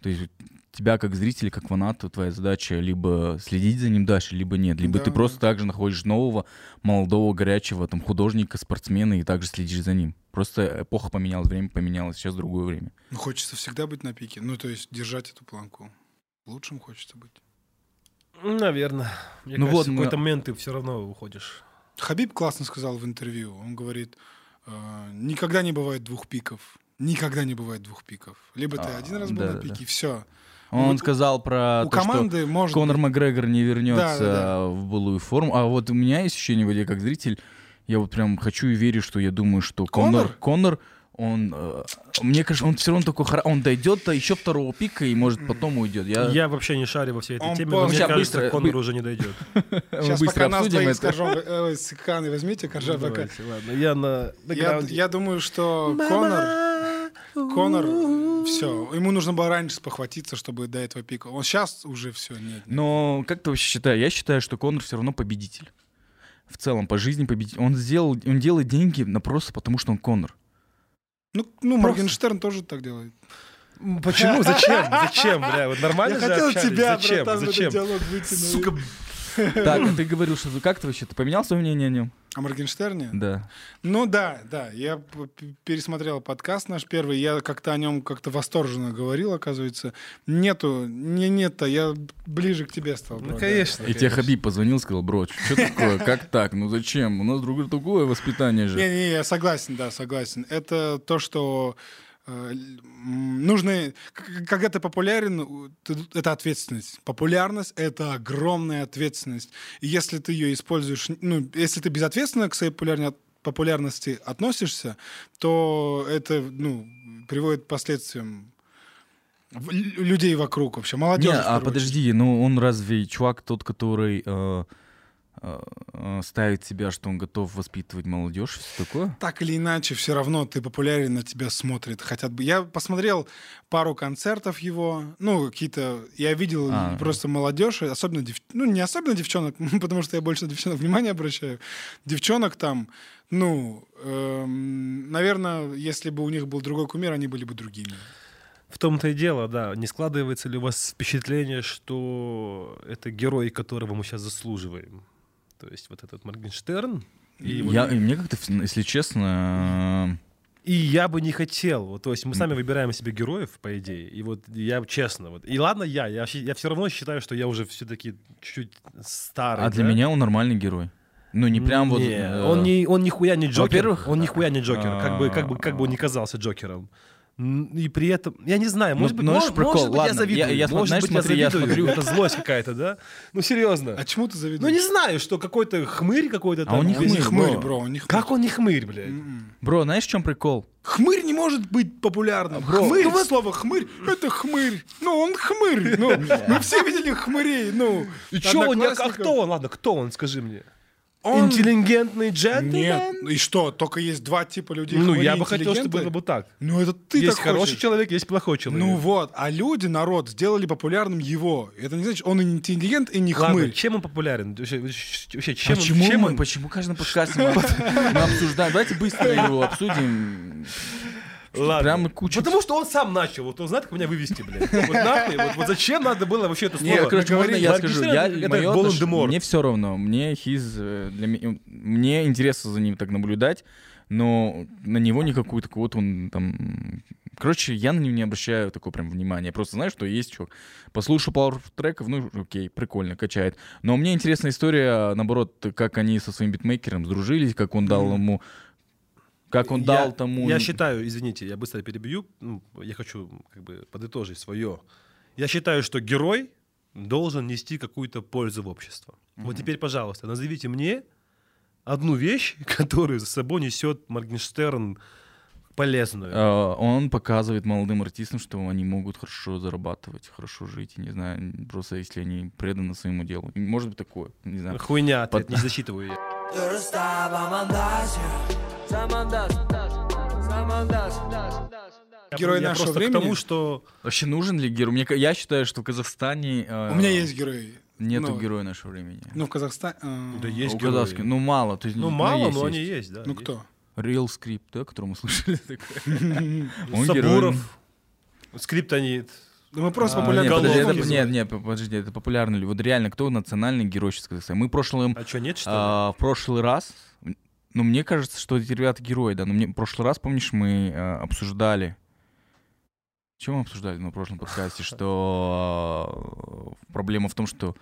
То есть тебя как зрителя, как фаната, твоя задача либо следить за ним дальше, либо нет. Либо Да, ты просто также находишь нового, молодого, горячего там художника, спортсмена и также следишь за ним. Просто эпоха поменялась, время поменялось, сейчас другое время. Ну, хочется всегда быть на пике. Ну, то есть держать эту планку. Лучшим хочется быть. Наверное. Мне Ну кажется, вот в мы- какой-то момент ты все равно уходишь. Хабиб классно сказал в интервью. Он говорит, э, никогда не бывает двух пиков. Никогда не бывает двух пиков. Либо ты А, один раз был да, на пике, да. и все. Он вот сказал про У то, что команды может Конор быть- Макгрегор не вернется Да, да, в былую форму. А вот у меня есть ощущение, вот я как зритель, я вот прям хочу и верю, что я думаю, что Конор? Конор, Конор он, э, мне кажется, он все равно такой, он дойдет до еще второго пика и может потом уйдет. Я, Я вообще не шарю во всей этой Он теме, но мне кажется, быстро- Конор бы- уже не дойдет. Сейчас быстро пока нас двоих э, с возьмите, Коржа, пока. Давайте, ладно, я на Я, бэкграунде. я думаю, что Конор, Конор, все, ему нужно было раньше спохватиться, чтобы до этого пика. Он сейчас уже все, нет. Но как ты вообще считаешь? Я считаю, что Конор все равно победитель. В целом, по жизни победитель. Он сделал, он делает деньги на просто потому, что он Конор. Ну, ну Моргенштерн тоже так делает. Почему? Зачем? Зачем, бля? Вот нормально Я же хотел общались. тебя, Зачем? братан, в этот Зачем? диалог вытянуть. Сука, Так, а ты говорил, что как ты вообще? Ты поменял свое мнение о нем? О Моргенштерне? Да. Ну да, да. Я пересмотрел подкаст наш первый. Я как-то о нем как-то восторженно говорил, оказывается. Нету, не нет-то. Я ближе к тебе стал. бро, Ну, да. конечно. И тебе Хабиб позвонил, сказал, бро, что такое? Как так? Ну зачем? У нас другое другое воспитание же. Не-не, я согласен, да, согласен. Это то, что нужно, к- когда ты популярен, это ответственность. Популярность — это огромная ответственность. И если ты ее используешь, ну, если ты безответственно к своей популярности относишься, то это, ну, приводит к последствиям людей вокруг вообще, молодежи. Не, а подожди, ну он разве чувак тот, который э, э, э, ставит себя, что он готов воспитывать молодежь, все такое? так или иначе, все равно ты популярен, на тебя смотрят, хотят бы. Я посмотрел пару концертов его, ну, какие-то, я видел А. просто молодежь, особенно, дев- ну, не особенно девчонок, потому что я больше на девчонок внимание обращаю. Девчонок там, ну, эм, наверное, если бы у них был другой кумир, они были бы другими. В том-то и дело, да. Не складывается ли у вас впечатление, что это герой, которого мы сейчас заслуживаем? То есть вот этот Моргенштерн. И, вот- Я, мне как-то, если честно, и я бы не хотел. Вот, то есть мы сами выбираем себе героев, по идее. И вот я честно. Вот, и ладно я, я, я все равно считаю, что я уже все-таки чуть-чуть старый. а для да? меня он нормальный герой. Ну не прям вот... Не, э, он, не, он нихуя не Джокер. Во-первых, он нихуя не Джокер. Как бы, как бы, как бы он а, не казался Джокером. И при этом, я не знаю, Ну, может быть, ну, может, знаешь, прикол, может быть, я ладно, завидую. я- я может знаешь, быть, смотри, я я завидую. смотрю- Это злость какая-то, да? Ну, серьезно. А чему ты Ну, завидуешь? не знаю, что какой-то хмырь какой-то А там. он не Он не хмырь, хмырь, бро. бро, он не хмырь. Как он не хмырь, блядь? М-м. Бро, знаешь, в чем прикол? Хмырь не может быть популярным. Бро, хмырь, ну вот- слово хмырь, это хмырь. Ну, он хмырь. Ну, мы все видели хмырей. Ну, И чё он, а кто он? Ладно, кто он, скажи мне. Он- Интеллигентный джентльмен? Нет, и что, только есть два типа людей. Ну, я бы хотел, чтобы было бы так. Ну, это ты есть так хороший хочешь. человек, есть плохой человек. Ну вот, а люди, народ, сделали популярным его. Это не значит, он и не интеллигент и не Ладно, хмырь. чем он популярен? Вообще, вообще, чем, он- почему чем мы, он... почему подкасте мы, мы обсуждаем? Давайте быстро его обсудим. Ладно. Прям куча- Потому что он сам начал. Вот он знает, как меня вывести, блядь. Вот нахуй. Вот, вот зачем надо было вообще это слово? Не, короче, можно я скажу? Я, это отнош-. Мне все равно. Мне хиз... э, Для мне интересно за ним так наблюдать, но на него никакую такую вот он там... Короче, я на него не обращаю такого прям внимания. Я просто знаю, что есть чувак. Послушаю пару треков, ну, окей, прикольно, качает. Но мне интересна история, наоборот, как они со своим битмейкером сдружились, как он дал ему... Как он Я- дал тому... Я считаю, извините, я быстро перебью. ну, Я хочу как бы подытожить свое. Я считаю, что герой должен нести какую-то пользу в общество. Вот теперь, пожалуйста, назовите мне одну вещь, которую за собой несет Моргенштерн полезную. Э, Он показывает молодым артистам, что они могут хорошо зарабатывать, хорошо жить, не знаю, просто если они преданы своему делу. Может быть такое, не знаю. Хуйня, Под- не засчитываю я. Герой я нашего времени? к тому, что Вообще нужен ли герой? Мне, я считаю, что в Казахстане э, У меня есть герои. нету ну, героя нашего времени. Ну, в Казахстане... э, Да есть герои. казахских- ну мало. То есть, Ну, мало, есть, но есть. они есть, да. Ну, есть. кто? Real Script, да, который мы слушали. такой. Он Сабуров, Скриптонит. Да мы просто А, популярны. нет, подожди, это- нет, нет, подожди, это популярный. ли? Вот реально, кто национальный герой сейчас в Казахстане? Мы в прошлом, А что, нет, что ли? а, в прошлый раз, ну, мне кажется, что эти ребята герои, да. Но мне в прошлый раз, помнишь, мы э, обсуждали. Чем мы обсуждали на прошлом подкасте? Что э, проблема в том, что.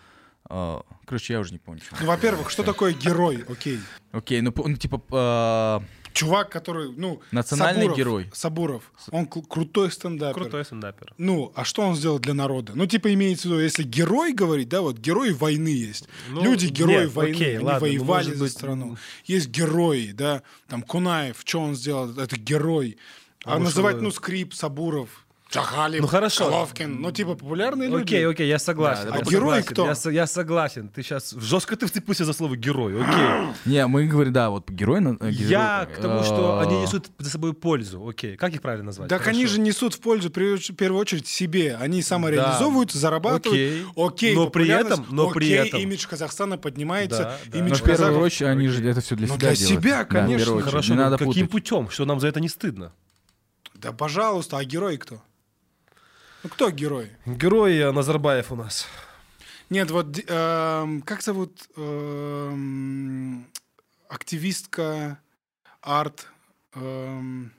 э, короче, я уже не помню. Ну, во-первых, что такое герой? Окей. Окей, ну, ну, типа, э, Чувак, который, ну, национальный Сабуров, герой. Сабуров. Он к- крутой стендапер. Крутой стендапер. Ну, а что он сделал для народа? Ну, типа, имеется в виду, если герой говорить, да, вот герои войны есть. Ну, Люди герои нет, войны, окей, они ладно, ну, воевали за быть, страну. м. Есть герои, да, там Кунаев, что он сделал? Это герой. А Ну, называть, ну, Скрип, Сабуров, Джахалев, Ну, хорошо. Головкин, ну, типа, популярные люди. Окей, окей, я согласен. Да, я а герой согласен, кто? Я, я согласен. Ты сейчас жестко ты вцепился за слово герой. Окей. Не, мы говорим, да, вот герой... на- э, Я герой, к тому, что э, они несут за собой пользу. Окей. Как их правильно назвать? Так они Хорошо. же несут в пользу, при- в первую очередь, себе. Они самореализовываются, зарабатывают. Окей. Окей, Но при этом- но при окей, этом- имидж Казахстана поднимается, Да, да. имидж Но в первую очередь они же это все для Ну, себя для себя, Да, конечно. очередь. Хорошо, надо каким путем? Что нам за это не стыдно? Да, пожалуйста, а герой кто? Ну, кто герой? Герой э, Назарбаев у нас. Нет, вот эм, как зовут эм, активистка, арт, эм,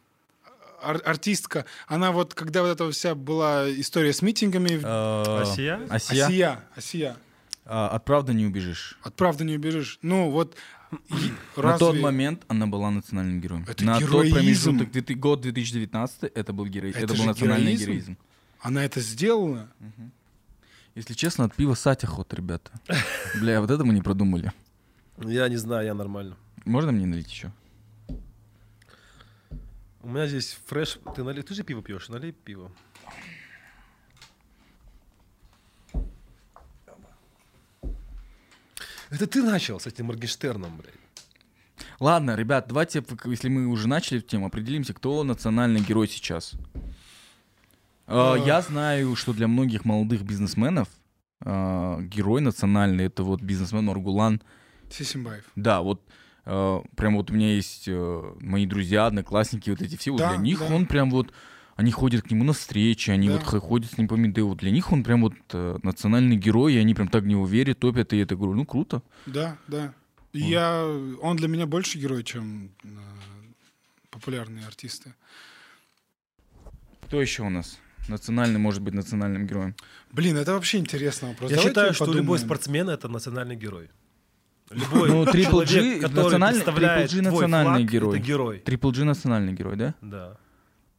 ар- артистка. Она вот, когда вот эта вся была история с митингами, Э, Асия? Асия? Асия, Асия, А, От правды не убежишь. от правды не убежишь. Ну вот и- На разве- тот момент она была национальным героем. Это На героизм. тот промежуток, год 2019, это был герой, Это это, был национальный героизм. героизм. Она это сделала. Если честно, от пива сатихот, ребята. Бля, вот это мы не продумали. Я не знаю, я нормально. Можно мне налить еще? У меня здесь фреш. Ты, налей... Ты же пиво пьешь, налей пиво. Это ты начал с этим Моргенштерном, блядь. Ладно, ребят, давайте, если мы уже начали эту тему, определимся, кто национальный герой сейчас. Э, Я знаю, что для многих молодых бизнесменов э, герой национальный это вот бизнесмен Маргулан. Сисимбаев. Да, вот прям вот у меня есть мои друзья, одноклассники, вот эти все, вот Да, для них да. он прям вот, они ходят к нему на встречи, они Да. вот ходят с ним по Медео, вот для них он прям вот э, национальный герой, и они прям так в него верят, топят, и я так говорю, ну круто. Да, да. И Я, он для меня больше герой, чем э, популярные артисты. Кто еще у нас? Национальный может быть национальным героем. Блин, это вообще интересный вопрос. Я Давайте считаю, что любой подумаем. спортсмен это национальный герой. Любой Ну, Triple человек, G который национальный- представляет Triple G национальный флаг, герой. Это герой. Трипл G национальный герой, да? Да.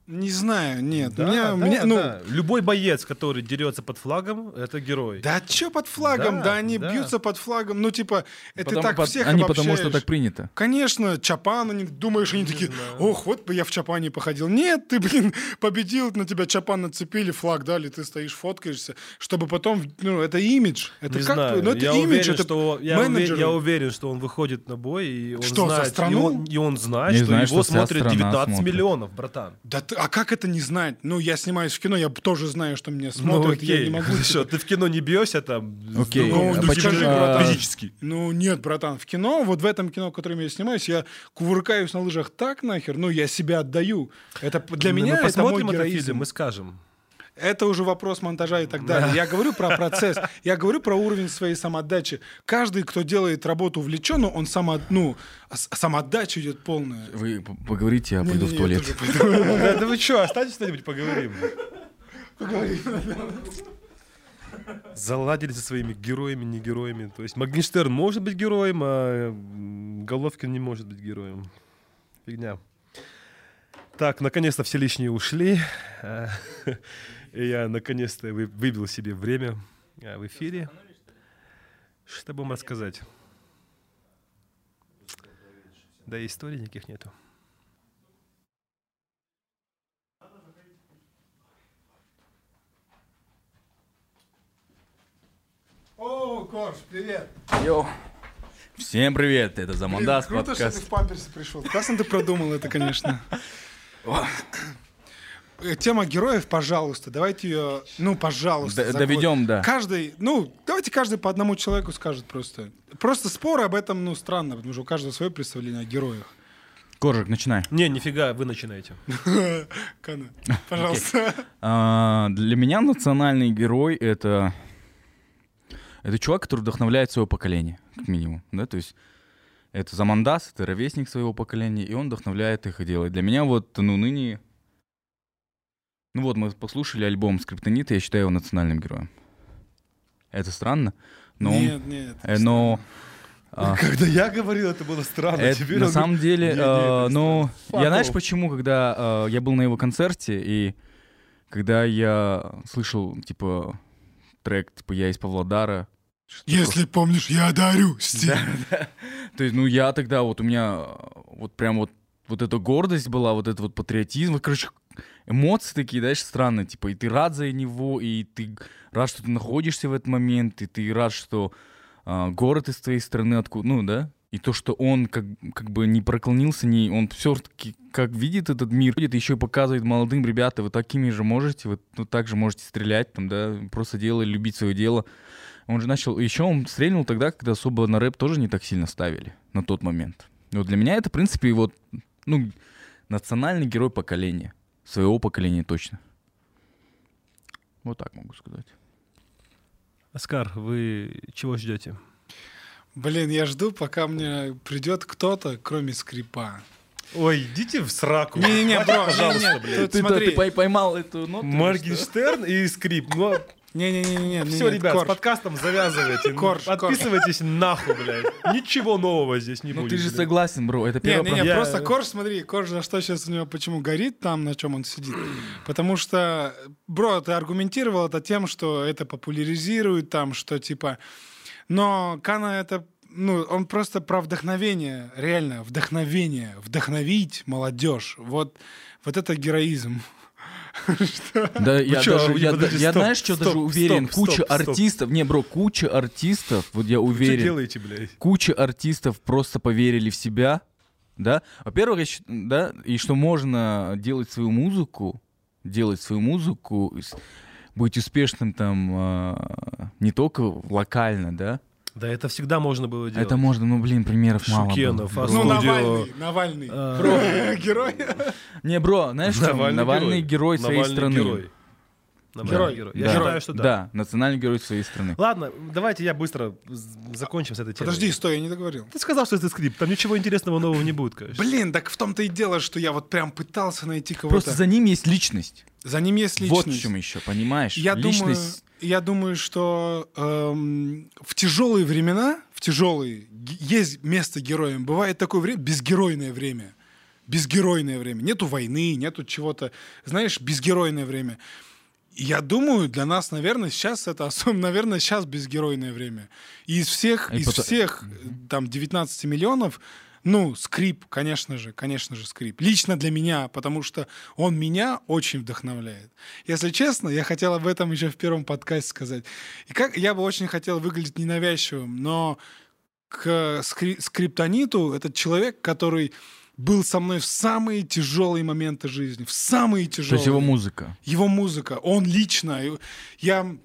Не знаю, нет. Да, меня, да, меня, ну, да. Любой боец, который дерется под флагом, это герой. Да чё под флагом? Да, Да, они да. бьются под флагом. Ну, типа, это Потому- так под- всех они потому что так принято. Конечно, Чапан, они думаешь, они такие, ох, вот бы я в Чапане походил. Нет, ты, блин, победил, на тебя Чапан нацепили, флаг дали, ты стоишь, фоткаешься, чтобы потом, ну, это имидж. Это не как, знаю. ну, это я имидж, уверен, это что я, менеджеры. уве- я уверен, что он выходит на бой и он Что, за знает, страну? И он, и он знает, Не что знаю, его что страна 19 смотрит. миллионов, братан. Да ты- а как это не знать? Ну, я снимаюсь в кино, я тоже знаю, что меня смотрят, ну я окей, не могу... хорошо, ты в кино не бьешься там Окей, с другим- а другим почему, братан? физически. Ну, нет, братан, в кино, вот в этом кино, в котором я снимаюсь, я кувыркаюсь на лыжах так нахер, ну, я себя отдаю. Это для Ну, меня мы это мой посмотрим этот героизм. фильм, мы скажем. Это уже вопрос монтажа и так далее. Я говорю про процесс, я говорю про уровень своей самоотдачи. Каждый, кто делает работу увлеченно, он само, ну, с- самоотдача идет полная. Вы поговорите, я пойду в туалет. Да да вы что, останьтесь что-нибудь поговорим. Заладили со своими героями, не героями. То есть Моргенштерн может быть героем, а Головкин не может быть героем. Фигня. Так, наконец-то все лишние ушли. И я наконец-то вы- выбил себе время а, в эфире. Что бы вам рассказать? Да, историй никаких нету. О, Корж, привет. Йоу. Всем привет, это Замандас Блин, круто, что ты в памперсе пришел. Классно ты продумал это, конечно. Э, Тема героев, пожалуйста, давайте ее, ну, пожалуйста. Д- доведем, да. Каждый, ну, давайте каждый по одному человеку скажет просто. Просто споры об этом, ну, странно, потому что у каждого свое представление о героях. Коржик, начинай. Не, нифига, вы начинаете. Кана, пожалуйста. А, для меня национальный герой это это чувак, который вдохновляет свое поколение, как минимум, да, то есть это Замандас, это ровесник своего поколения, и он вдохновляет их и делает. Для меня вот, ну, ныне... Ну вот, мы послушали альбом Скриптонита, я считаю его национальным героем. Это странно, но он... Нет, нет. э, но... а, Когда я говорил, это было странно. Это, Теперь на он самом деле, не, не, э, ну, я знаешь почему, когда э, я был на его концерте, и когда я слышал, типа, трек, типа, я из Павлодара. что Если помнишь, я дарю стиль. Да, да. То есть, ну, я тогда вот у меня вот прям вот вот эта гордость была, вот этот вот патриотизм, короче, эмоции такие, знаешь, странные, типа, и ты рад за него, и ты рад, что ты находишься в этот момент, и ты рад, что а, город из твоей страны, откуда, ну, да, и то, что он как, как бы не проклонился, не, он все-таки как видит этот мир, видит, еще и показывает молодым ребята, вы такими же можете, вы ну, так же можете стрелять, там, да, просто делать, любить свое дело. Он же начал, еще он стрельнул тогда, когда особо на рэп тоже не так сильно ставили на тот момент. И вот для меня это, в принципе, вот, ну, национальный герой поколения, своего поколения точно. Вот так могу сказать. Оскар, вы чего ждете? Блин, я жду, пока мне придет кто-то, кроме скрипа. Ой, идите в сраку. Не-не-не, бро, пожалуйста, не-не, блядь. Ты, смотри. ты пой- поймал эту ноту? Моргенштерн и скрип. Ну, Не-не-не-не. все, ребят, с Корж. подкастом завязывайте. Ну, Корж, корж. Подписывайтесь нахуй, блядь. Ничего нового здесь не Ну будет. ты же блядь. согласен, бро, это первое Не-не-не, Я- просто Корж, смотри, Корж за что сейчас у него, почему горит там, на чем он сидит. Потому что, бро, ты аргументировал это тем, что это популяризирует там, что типа... Но Кана это ну, он просто про вдохновение, реально, вдохновение, вдохновить молодежь. Вот, вот это героизм. Да, я даже, я, знаешь, что даже уверен, куча артистов, не, бро, куча артистов, вот я Вы что уверен, делаете, блядь? куча артистов просто поверили в себя, да. Во-первых, да, и что можно делать свою музыку, делать свою музыку, быть успешным там а, не только локально, да. Да это всегда можно было делать. Это можно, ну блин, примеров мало. было. Шукенов, Бро. Ну. Навальный, Навальный. А. Герой. Не, бро, знаешь, что, Навальный Навальный, герой, своей Навальный страны. герой. Навальный Герой. герой. Я Да. считаю, что да. Да, национальный герой своей страны. Ладно, давайте я быстро закончим с этой темой. Подожди, стой, я не договорил. Ты сказал, что это скрипт. Там ничего интересного нового не будет, конечно. Блин, так в том-то и дело, что я вот прям пытался найти кого-то. Просто за ним есть личность. За ним есть Вот личность. в чем еще, понимаешь? Я думаю, личность. Я думаю, что эм, в тяжелые времена, в тяжелые, есть место героям. Бывает такое время, безгеройное время. Безгеройное время. Нету войны, нету чего-то, знаешь, безгеройное время. Я думаю, для нас, наверное, сейчас это особенно, наверное, сейчас безгеройное время. И из всех, И из пото- всех там 19 миллионов, ну, скрип, конечно же, конечно же, скрип. Лично для меня, потому что он меня очень вдохновляет. Если честно, я хотел об этом еще в первом подкасте сказать. И как я бы очень хотел выглядеть ненавязчивым, но к скри- скриптониту этот человек, который был со мной в самые тяжелые моменты жизни, в самые То тяжелые есть его музыка. его музыка, он лично. Я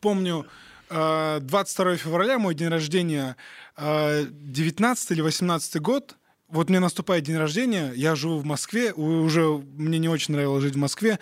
помню, 22 февраля, мой день рождения, э, 19 или 18 год, вот мне наступает день рождения, я живу в Москве, уже мне не очень нравилось жить в Москве,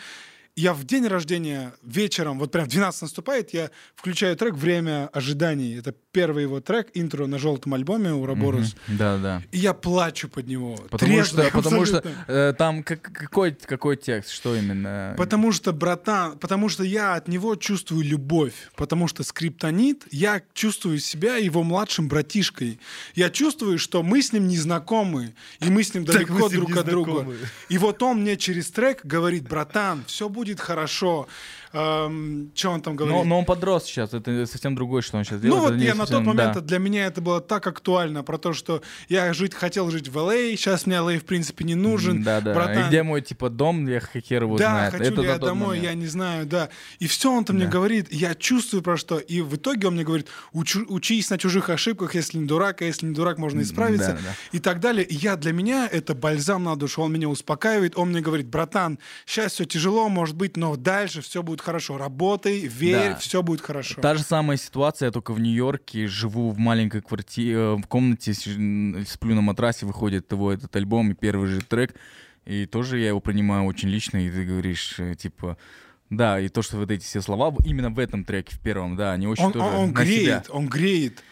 я в день рождения вечером, вот прям 12 наступает, я включаю трек «Время ожиданий». Это первый его трек, интро на желтом альбоме у Раборус. Да, да. И я плачу под него. Потому Трезвый что, потому что э, там как- какой, какой текст, что именно? Потому что, братан, потому что я от него чувствую любовь. Потому что скриптонит, я чувствую себя его младшим братишкой. Я чувствую, что мы с ним не знакомы, и мы с ним далеко друг от друга. И вот он мне через трек говорит, братан, все будет хорошо. Что он там говорит? но, но он подрос сейчас, это совсем другое, что он сейчас Ну делает. вот это не я на совсем- тот момент, да. для меня это было так актуально, про то, что я жить, хотел жить в LA, сейчас мне LA в принципе не нужен. Да, да. Братан, И где мой типа дом, я хер его да, знает. хочу это ли на я домой, момент. я не знаю, да. И все он-то мне Да. говорит, я чувствую про что. И в итоге он мне говорит, «Учу- учись на чужих ошибках, если не дурак, а если не дурак, можно исправиться. да, да. И так далее. И я для меня это бальзам на душу. Он меня успокаивает, он мне говорит, братан, сейчас все тяжело, может быть, но дальше все будет хорошо. Работай, верь, Да. все будет хорошо. Та же самая ситуация, я только в Нью-Йорке живу в маленькой квартире, в комнате, сплю на матрасе, выходит его этот альбом и первый же трек, и тоже я его принимаю очень лично, и ты говоришь, э, типа, да, и то, что вот эти все слова, именно в этом треке, в первом, да, они очень Он, тоже он- он на себя. греет, он греет.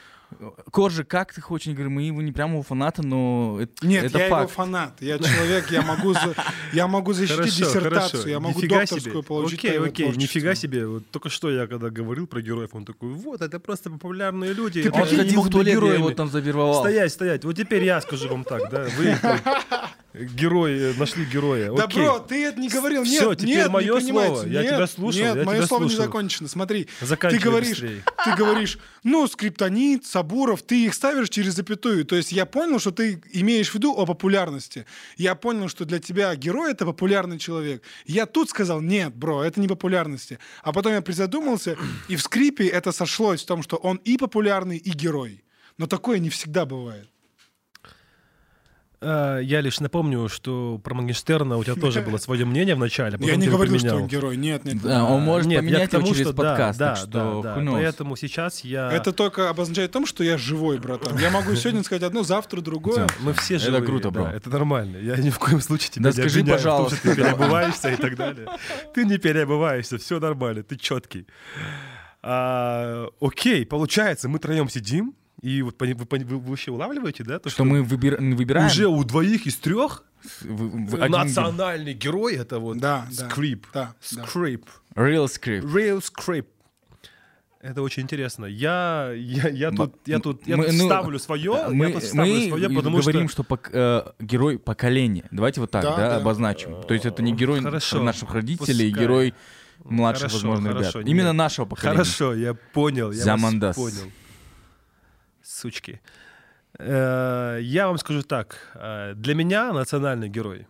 Коржи, как ты хочешь, не говорю, мы его не прямо его фанаты, но это, Нет, это я факт. его фанат. Я человек, я могу, за- я могу защитить диссертацию, я могу Нифига докторскую себе. получить. Окей, окей, творчеству. нифига себе. Вот только что я когда говорил про героев, он такой, вот, это просто популярные люди. Ты Он не ходил в туалет, я его героями». там завербовал. Стоять, стоять. Вот теперь я скажу вам так, да, вы Герои, нашли героя. Да, Окей. бро, ты это не говорил. Нет, Всё, теперь нет, не моё принимается. слово. Я Нет, тебя слушал, Нет, я мое тебя слово не слушал. закончено. Смотри, ты говоришь, быстрее. ты говоришь, ну, скриптонит, Сабуров, ты их ставишь через запятую. То есть я понял, что ты имеешь в виду о популярности. Я понял, что для тебя герой — это популярный человек. Я тут сказал, нет, бро, это не популярности. А потом я призадумался, и в скрипе это сошлось в том, что он и популярный, и герой. Но такое не всегда бывает. А, Я лишь напомню, что про Моргенштерна у тебя тоже было свое мнение в начале, а я не говорил, что он герой. Нет, нет. Да, он может Нет, я поменять к тому, его через что да, подкаст, да, так что да, да. Поэтому сейчас я... Это только обозначает то, что я живой, братан. Я могу сегодня сказать одно, завтра другое. Мы все Это живые, круто, да, бро. это нормально. Я ни в коем случае тебя Да не скажи, обвиняю в том, пожалуйста. что ты переобуваешься и так далее. Ты не переобуваешься, все нормально, ты четкий. А, окей, получается, мы троем сидим, и вот вы, пони- вы вообще улавливаете, да? То, Что мы выбира- выбираем... уже у двоих из трех в- в- один национальный герой это вот Да, да. скрип. Да, да. Скрип. Real script. Real script. Это очень интересно. Я, я, я тут, я тут, я Мы- тут ну, ставлю свое, Мы, я тут ставлю мы свое, потому говорим, что... что, пок- э, герой поколения. Давайте вот так, Да, да, да. обозначим. То есть это не герой Хорошо, наших родителей, пускай. герой младших, Хорошо, возможно, хорошо, ребят. нет. Именно нашего поколения. Хорошо, я понял, я Замандас. понял. Сучки. Э, Я вам скажу так. э, Для меня национальный герой,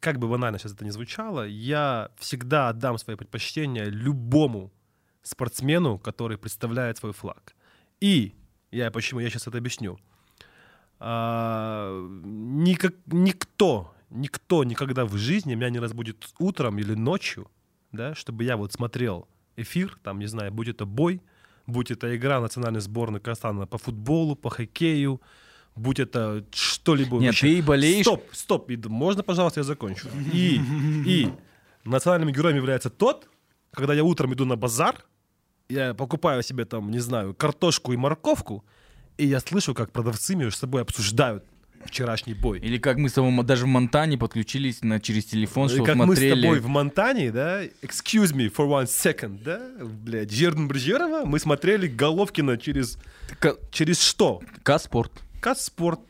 как бы банально сейчас это ни звучало, я всегда отдам свое предпочтение любому спортсмену, который представляет свой флаг. И, я почему, я сейчас это объясню. А, никак, никто, никто никогда в жизни меня не разбудит утром или ночью, да, чтобы я вот смотрел эфир, там, не знаю, будь это бой, будь это игра национальной сборной Казахстана по футболу, по хоккею, будь это что-либо. Нет, вообще. ты болеешь... Стоп, стоп, можно, пожалуйста, я закончу. И, и национальным героем является тот, когда я утром иду на базар, я покупаю себе там, не знаю, картошку и морковку, и я слышу, как продавцы между собой обсуждают вчерашний бой. Или как мы с тобой даже в Монтане подключились на, через телефон, И что как смотрели... мы с тобой в Монтане, да, excuse me for one second, да, блядь, Жерден Брежерова, мы смотрели Головкина через, Ка- через что? К-спорт. Каспорт.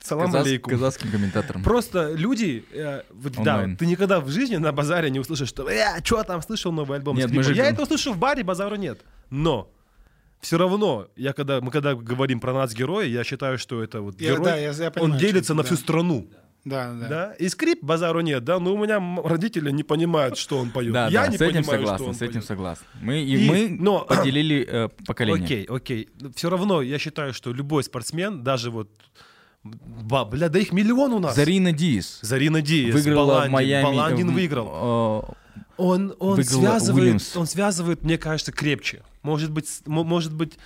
Салам Казас- алейкум. Казахским комментатором. Просто люди, э, вот, да, ты никогда в жизни на базаре не услышишь, что «Э, что там, слышал новый альбом Нет, Скрипа?» мы же Я это услышу в баре, базара нет. Но все равно, я когда, мы когда говорим про нацгероя, я считаю, что это вот Я- герой, да, я- я понимаю, он делится на ты, всю да. страну. Да, да. Да? И скрип базару нет, да, но у меня родители не понимают, что он поет. Да, я да, не с этим понимаю, согласен, что он с этим поет. согласен. Мы, и, И- мы но- поделили э, поколение. Окей, окей. Все равно я считаю, что любой спортсмен, даже вот, ба, бля, да их миллион у нас. Зарина Диз Зарина Диас, выиграла Баландин, в Майами. Баландин э, выиграл. э, Он, он связывает, Уильямс. он связывает, мне кажется, крепче. Может быть, может быть,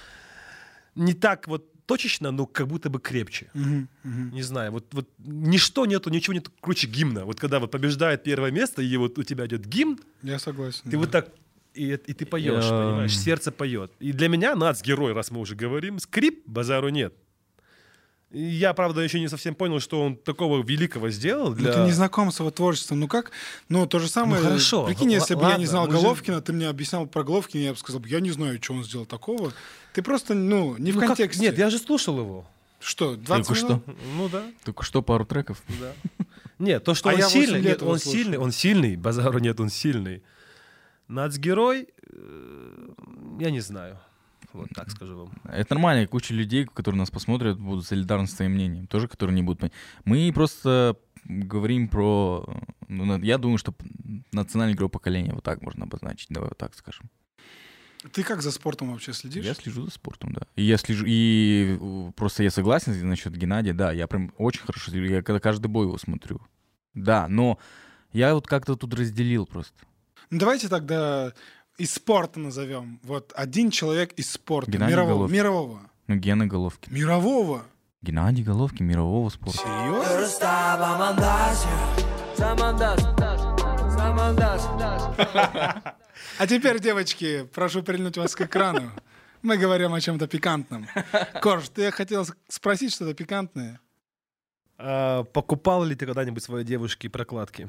не так вот точечно, но как будто бы крепче. Мгм, мгм. Не знаю, вот, вот ничто нету, ничего нет круче гимна. Вот когда вот побеждает первое место, и вот у тебя идет гимн, Я согласен. ты да. вот так и, и ты поешь, Эм. понимаешь, сердце поет. И для меня нацгерой, раз мы уже говорим, скрип, базару нет. Я, правда, еще не совсем понял, что он такого великого сделал Ну, для... ты не знаком с его творчеством. Ну как? Ну, то же самое. Ну, хорошо. Прикинь, Л- если бы я не ладно, знал мы же- Головкина, ты мне объяснял про Головкина, я бы сказал, я не знаю, что он сделал такого. Ты просто, ну, не в Ну, как- контексте. Нет, я же слушал его. Что, 20 Только минут? что. Ну да, Только что пару треков. да. Нет, то, что А он сильный, нет, он слушаю. сильный, он сильный, базару нет, он сильный. Нацгерой, э, я не знаю. Вот так скажу вам. Это нормально, куча людей, которые нас посмотрят, будут солидарны с твоим мнением, тоже, которые не будут понимать. Мы просто говорим про... ну, я думаю, что национальный игрок поколения, вот так можно обозначить, давай вот так скажем. Ты как за спортом вообще следишь? Я слежу за спортом, да. И я слежу, и просто я согласен насчет Геннадия, да, я прям очень хорошо слежу, я когда каждый бой его смотрю. Да, но я вот как-то тут разделил просто. Ну, давайте тогда из спорта назовем. Вот один человек из спорта. Геннадий мирового. Головкин. Мирового. Ну, Гена Головкин. Мирового. Геннадий Головкин, мирового спорта. Серьезно? А теперь, девочки, прошу прильнуть вас к экрану. Мы говорим о чем-то пикантном. Корж, ты хотел спросить что-то пикантное? А покупал ли ты когда-нибудь своей девушке прокладки?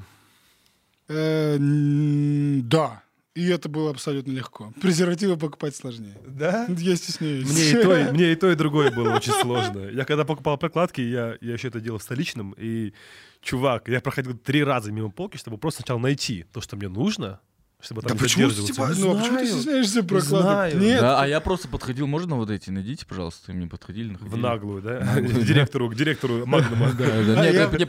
Э, Да. И это было абсолютно легко. Презервативы покупать сложнее. Да? Я стесняюсь. Мне и, то, и- мне и то, и другое было очень сложно. Я когда покупал прокладки, я, я еще это делал в столичном, и, чувак, я проходил три раза мимо полки, чтобы просто сначала найти то, что мне нужно, чтобы там Да почему ты, типа, Не ну, а почему ты знаю. стесняешься прокладок? знаю. Нет. Да, а я просто подходил, можно вот эти найдите, пожалуйста, и мне подходили, В находили. наглую, да? Наглую, да. директору, к директору Магнума. А Мне,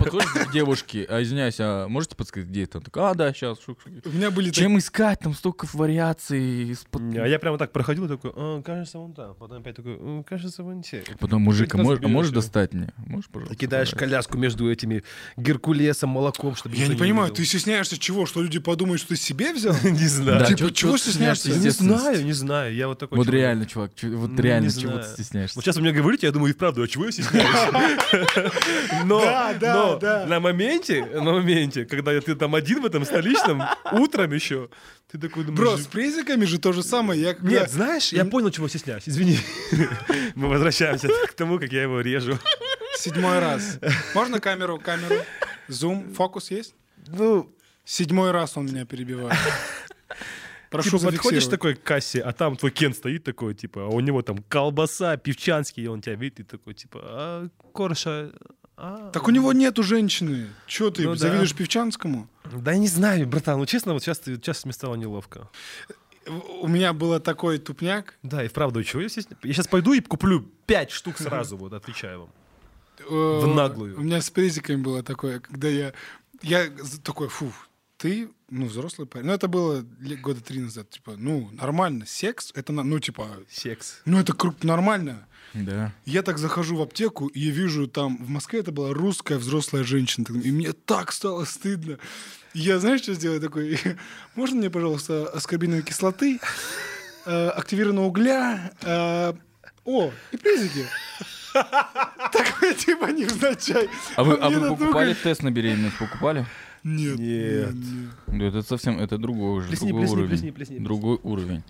к девушке, а извиняюсь, а можете подсказать, где это? А, да, сейчас. У меня были Чем искать? Там столько вариаций. А я прямо так проходил, такой, «А, кажется, вон там. Потом опять такой, «М, кажется, вон те. Потом, мужик, а можешь, а можешь достать мне? Можешь, пожалуйста? Ты кидаешь пожалуйста?» коляску между этими Геркулесом, молоком, чтобы Я не понимаю, ты стесняешься чего? Что люди подумают, что ты себе взял? Не знаю. Да, Типа, чего стесняешься? Не знаю, не знаю. Я вот такой Вот реально, чувак, вот реально, чего ты стесняешься? Вот сейчас вы мне говорите, я думаю, и вправду, а чего я стесняюсь? Но, Да, да, но да. на моменте, на моменте, когда ты там один в этом столичном, утром еще, ты такой думаешь... Бро, с презиками же то же самое. Я когда- Нет, знаешь, я понял, чего стесняюсь. Извини. Мы возвращаемся к тому, как я его режу. Седьмой раз. Можно камеру, камеру? Зум, фокус есть? Ну, Седьмой раз он меня перебивает. Прошу типа, подходишь такой к кассе, а там твой Кен стоит такой, типа, а у него там колбаса, певчанский, и он тебя видит, и такой, типа, а, Корша... а, Так у него нету женщины. Че ты, Ну да. завидуешь Певчанскому? Да я не знаю, братан, ну честно, вот сейчас, сейчас мне стало неловко. У меня было такой тупняк. Да, и вправду, чего я здесь... Я сейчас пойду и куплю пять штук сразу, вот, отвечаю вам. В наглую. У меня с презиками было такое, когда я... Я такой, фу, ты, ну, взрослый парень. Ну, это было года три назад. Типа, ну, нормально. Секс, это, ну, типа, Секс. ну, это кру- нормально. Да. Я так захожу в аптеку, и вижу там, в Москве это была русская взрослая женщина. И мне так стало стыдно. Я, знаешь, что сделал такой? Можно мне, пожалуйста, аскорбиновой кислоты, э, активированного угля, э, о, и презики. Такой, типа, невзначай. А вы, а вы покупали тест на беременность? Покупали? Нет. Нет. нет. Да, это совсем, это другой уже, Плесни, другой плесни, уровень. плесни, плесни, плесни. Другой уровень.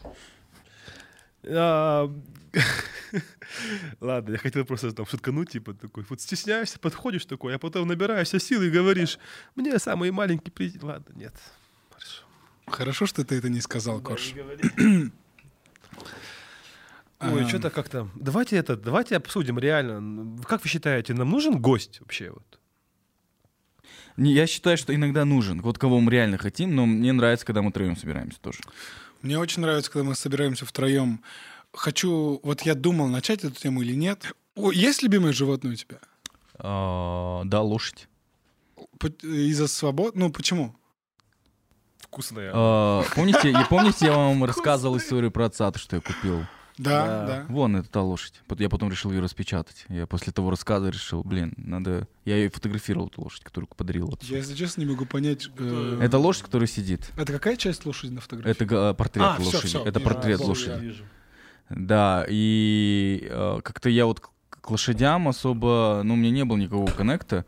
А, Ладно, я хотел просто там шуткануть, типа такой, вот стесняешься, подходишь такой, а потом набираешься сил и говоришь, мне самый маленький приз... Ладно, нет. Хорошо. Хорошо, что ты это не сказал, Корж. Ой, А. что-то как-то... Давайте это, давайте обсудим реально. Как вы считаете, нам нужен гость вообще? Вот? Я считаю, что иногда нужен. Вот кого мы реально хотим, но мне нравится, когда мы троем собираемся тоже. Мне очень нравится, когда мы собираемся втроем. Хочу, вот я думал, начать эту тему или нет. О, есть любимое животное у тебя? А, да, лошадь. Из-за свобод? Ну, почему? Вкусная. А, помните, помните, я вам рассказывал историю про отца, то, что я купил? Да, Да. да. Вон, это та лошадь. Я потом решил ее распечатать. Я после того рассказа решил, блин, надо... Я ее фотографировал, эту лошадь, которую подарил отцу. Я, если честно, не могу понять. э, Это лошадь, которая сидит. Это какая часть лошади на фотографии? Это га- портрет А, лошади. всё, это вижу. портрет А, лошади. вижу. Да, и э, как-то я вот к, лошадям особо, ну, у меня не было никакого коннекта.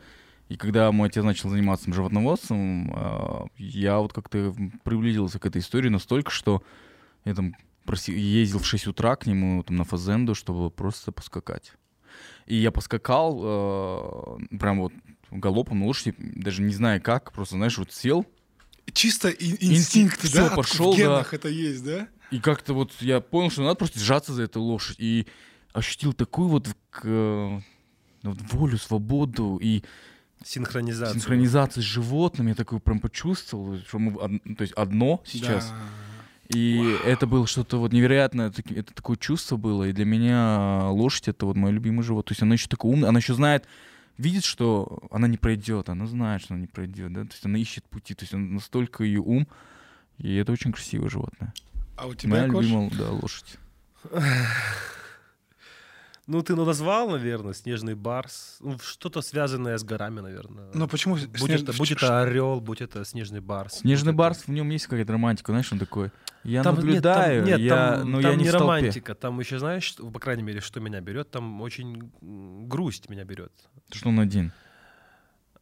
И когда мой отец начал заниматься животноводством, э, я вот как-то приблизился к этой истории настолько, что я там ездил в 6 утра к нему там, на фазенду, чтобы просто поскакать. И я поскакал э, прям вот галопом на лошади, даже не зная как, просто, знаешь, вот сел, Чисто ин- инстинкт, Всё, да? пошёл, В да. генах это есть, да? И как-то вот я понял, что надо просто держаться за эту лошадь. И ощутил такую вот к- э, вот волю, свободу и Синхронизация. синхронизацию с животным. Я такой прям почувствовал, что мы од- то есть одно сейчас. Да. И это было что-то вот невероятное, это такое чувство было. И для меня лошадь это вот мое любимое животное. То есть она еще такая умная, она еще знает, видит, что она не пройдет, она знает, что она не пройдет, да, то есть она ищет пути, то есть настолько ее ум, и это очень красивое животное. А у тебя, Моя Кош? любимая, да, лошадь. Ну, ты назвал, наверное, снежный барс. Ну, что-то связанное с горами, наверное. Но почему Будь, снеж- это, будь это орел, будь это снежный барс. Снежный будь это- барс, в нем есть какая-то романтика, знаешь, он такой. Я Там- нет, там- наблюдаю, нет, я, там, но там я не, толпе. романтика, там еще, знаешь, по крайней мере, что меня берет, там очень грусть меня берет. Что он один.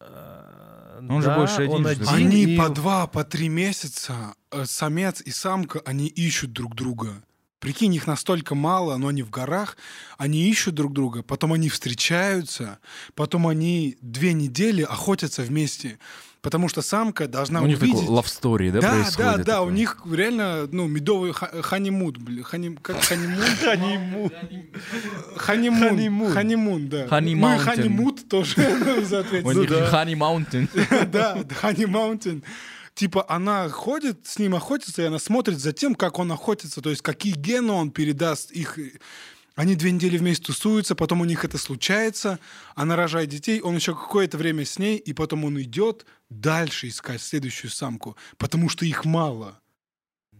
А, Он же да, больше один он же, один? Они и- по два, по три месяца, э, самец и самка, они ищут друг друга. Прикинь, их настолько мало, но они в горах, они ищут друг друга, потом они встречаются, потом они две недели охотятся вместе. Потому что самка должна У них увидеть... такой love story, да, да, происходит? да, да, у такое? них реально, ну, медовый ха- ханимут, блин, хани, как ханимун? Ханимун. Ханимун, Ханимун. ханимун, да. Honey Ну и ханимут тоже, ну, У соответственно. них Honey Mountain. Да, Honey Mountain. Типа она ходит, с ним охотится, и она смотрит за тем, как он охотится, то есть какие гены он передаст их. Они две недели вместе тусуются, потом у них это случается, она рожает детей, он еще какое-то время с ней, и потом он идет дальше искать следующую самку, потому что их мало.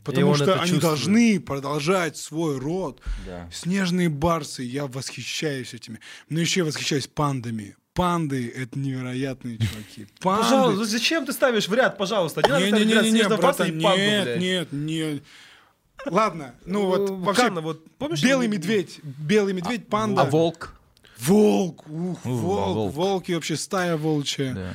Потому он что они чувствует. должны продолжать свой род. Да. Снежные барсы, я восхищаюсь этими. Но еще я восхищаюсь пандами. Панды — это невероятные чуваки. Панды. Пожалуйста, ну зачем ты ставишь в ряд, пожалуйста? Не надо ставить в ряд Не-не-не, снежного барса братан, и панду, нет, блядь. нет, нет. Ладно, ну вот Ну, вообще Канна, вот помнишь? белый медведь, белый медведь, панда. А волк? Волк, ух, волк, волк. волки вообще стая волчья. Да.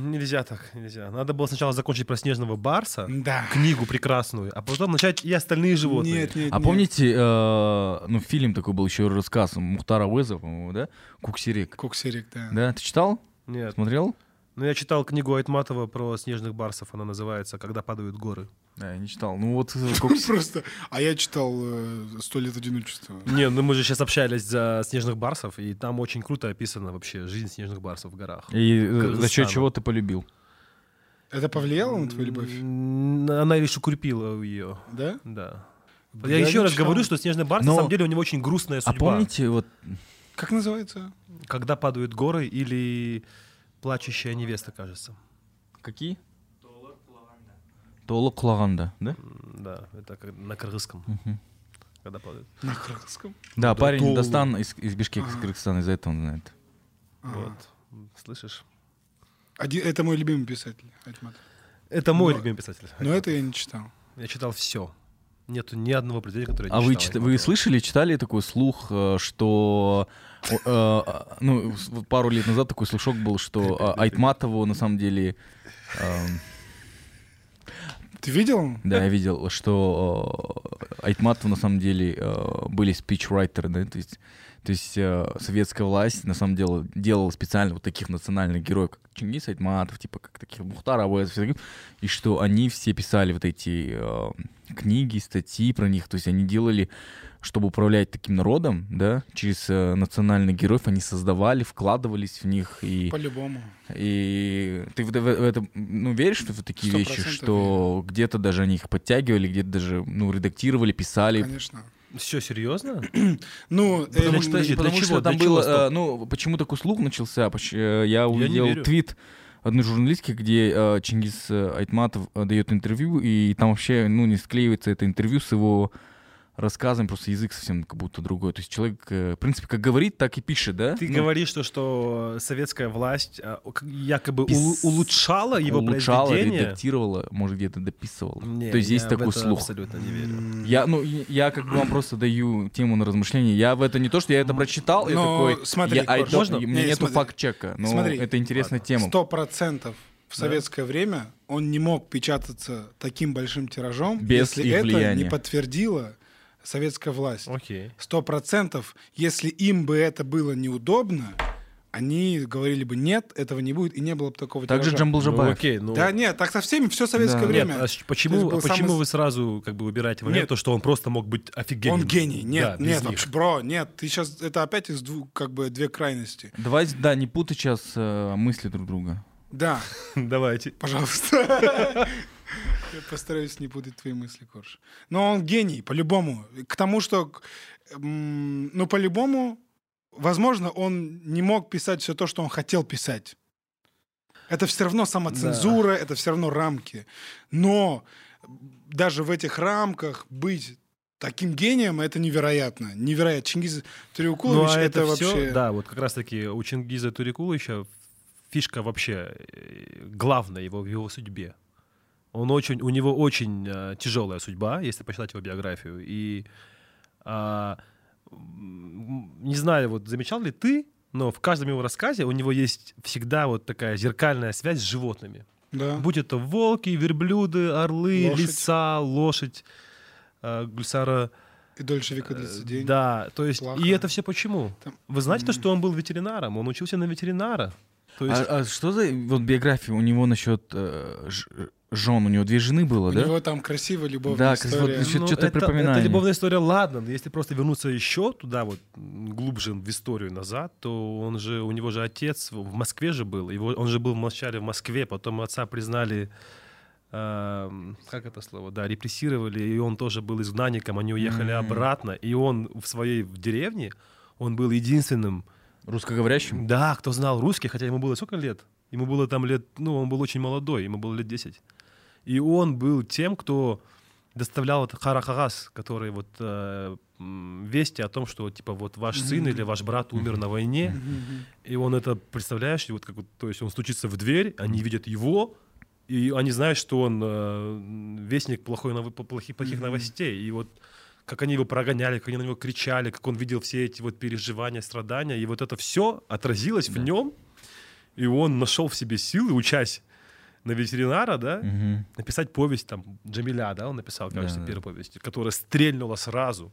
Нельзя так, нельзя. Надо было сначала закончить про снежного барса, Да. книгу прекрасную, а потом начать и остальные животные. Нет, нет, А нет. помните, э, ну, фильм такой был еще рассказ Мухтара Уэза, по-моему, да? Куксерик. Куксерик, да. Да, ты читал? Нет. Смотрел? Ну, я читал книгу Айтматова про снежных барсов. Она называется «Когда падают горы». Да, я не читал. Ну вот э, Просто, а я читал э, «Сто лет одиночества». Не, ну мы же сейчас общались за снежных барсов, и там очень круто описана вообще жизнь снежных барсов в горах. И э, за счет чего ты полюбил? Это повлияло на твою любовь? Она лишь укрепила ее, Да? да. Я Я, еще раз читал. говорю, что снежный барс Но- на самом деле у него очень грустная А судьба. помните, вот Как называется? Когда падают горы или плачущая невеста, кажется. какие? Толок Кулаганда, да? Да, это как на кыргызском, когда падают. На кыргызском? Да, парень. Дастан из, из Бишкека, из Ага. Кыргызстана, из-за этого он знает. Ага. Вот, слышишь? Один- это мой любимый писатель, Айтмат. Это мой любимый писатель. Но это я не читал. Я читал все. Нету ни одного произведения, которое я А не вы, читал чит- вы слышали, читали такой слух, э, что э, ну пару лет назад такой слушок был, что э, Айтматову на самом деле, эм, Ты видел? да, я видел, что э, Айтматову на самом деле э, были спичрайтеры, да, то есть то есть э, советская власть на самом деле делала специально вот таких национальных героев, как Чингис Айтматов, типа как таких Мухтар Абуэзов, и что они все писали вот эти книги, статьи про них, то есть они делали, чтобы управлять таким народом, да, через э, национальных героев они создавали, вкладывались в них и По-любому. и ты в, в- в это ну веришь в такие вещи, что где-то даже они их подтягивали, где-то даже ну редактировали, писали, Конечно. Все серьезно? Ну, Потому эм, что- Потому, подожди, потому для что чего? там Для чего было, э, ну, почему такой слух начался? Э, Я увидел верю. твит одной журналистки, где э, Чингис э, Айтматов э, дает интервью, и там вообще, ну, не склеивается это интервью с его рассказом, просто язык совсем как будто другой. То есть человек, э, в принципе, как говорит, так и пишет, да? Ты Ну, говоришь, что, что советская власть а, к- якобы Пис- улу- улучшала его улучшала, произведение? редактировала, может, где-то дописывала. Не, То есть есть я такой слух. абсолютно не верю. Я, ну, я- я как бы вам просто даю тему на размышление. Я в это не то, что я это прочитал, и Но такой, смотри, я, а Корж, это- можно? у меня Не, нету факт-чека, но Смотри. это интересная Ладно. тема. Сто процентов в Да. советское время он не мог печататься таким большим тиражом, Без если это влияния. не подтвердила советская власть. Сто процентов, если им бы это было неудобно, они говорили бы нет, этого не будет, и не было бы такого Также. Джамбул Ну, Жабаев. окей, ну... Да нет, так со всеми все советское Да. время. Нет, а почему, а почему самый- вы сразу как бы выбираете момент, Нет. то, что он просто мог быть офигенным? Он гений. Нет, Да, нет, вообще, бро, нет. Ты сейчас это опять из двух, как бы, две крайности. Давай, да, не путай сейчас э, мысли друг друга. Да, Давайте. пожалуйста. Я постараюсь не путать твои мысли, Корж. Но он гений, по-любому. К тому, что, ну, по-любому, возможно, он не мог писать все то, что он хотел писать. Это все равно самоцензура, это все равно рамки. Но даже в этих рамках быть таким гением это невероятно. Невероятно. Чингиз Ну, Триукулович а это, это, все, вообще... да, вот как раз-таки у Чингиза Турикуловича фишка вообще э, главная его, в его судьбе. Он очень, у него очень э, тяжелая судьба, если почитать его биографию. И а, м, не знаю, вот замечал ли ты, но в каждом его рассказе у него есть всегда вот такая зеркальная связь с животными. Да. Будь это волки, верблюды, орлы, Лошадь. лиса, лошадь, э, Гульсара. И дольше века э, длится день. Да, то есть, Плохо. и это все почему? Там- Вы знаете то, что он был ветеринаром? Он учился на ветеринара. То есть, А, а что за вот биография у него насчет э, ж- жен? У него две жены было, У да? него там красивая любовная Да, история. вот Чё- ну, чё-то это, припоминание. это любовная история, ладно, но если просто вернуться еще туда, вот глубже в историю назад, то он же, у него же отец в Москве же был, его, он же был вначале в Москве, потом отца признали, эм, как это слово, да, репрессировали, и он тоже был изгнанником, они уехали М. обратно, и он в своей в деревне, он был единственным, Русскоговорящим? да, кто знал русский, хотя ему было сколько лет? Ему было там лет, ну, он был очень молодой, ему было лет 10. И он был тем, кто доставлял этот харахагас, который вот э, вести о том, что типа вот ваш сын или ваш брат умер на войне, и он это, представляешь, и вот как вот, то есть он стучится в дверь, они видят его, и они знают, что он э, вестник плохой, нов- плохих, плохих новостей, и вот как они его прогоняли, как они на него кричали, как он видел все эти вот переживания, страдания, и вот это все отразилось в нем, и он нашел в себе силы, учась на ветеринара, да, Мгм. написать повесть, там, Джамиля, да, он написал, кажется, Да, да. первую повесть, которая стрельнула сразу.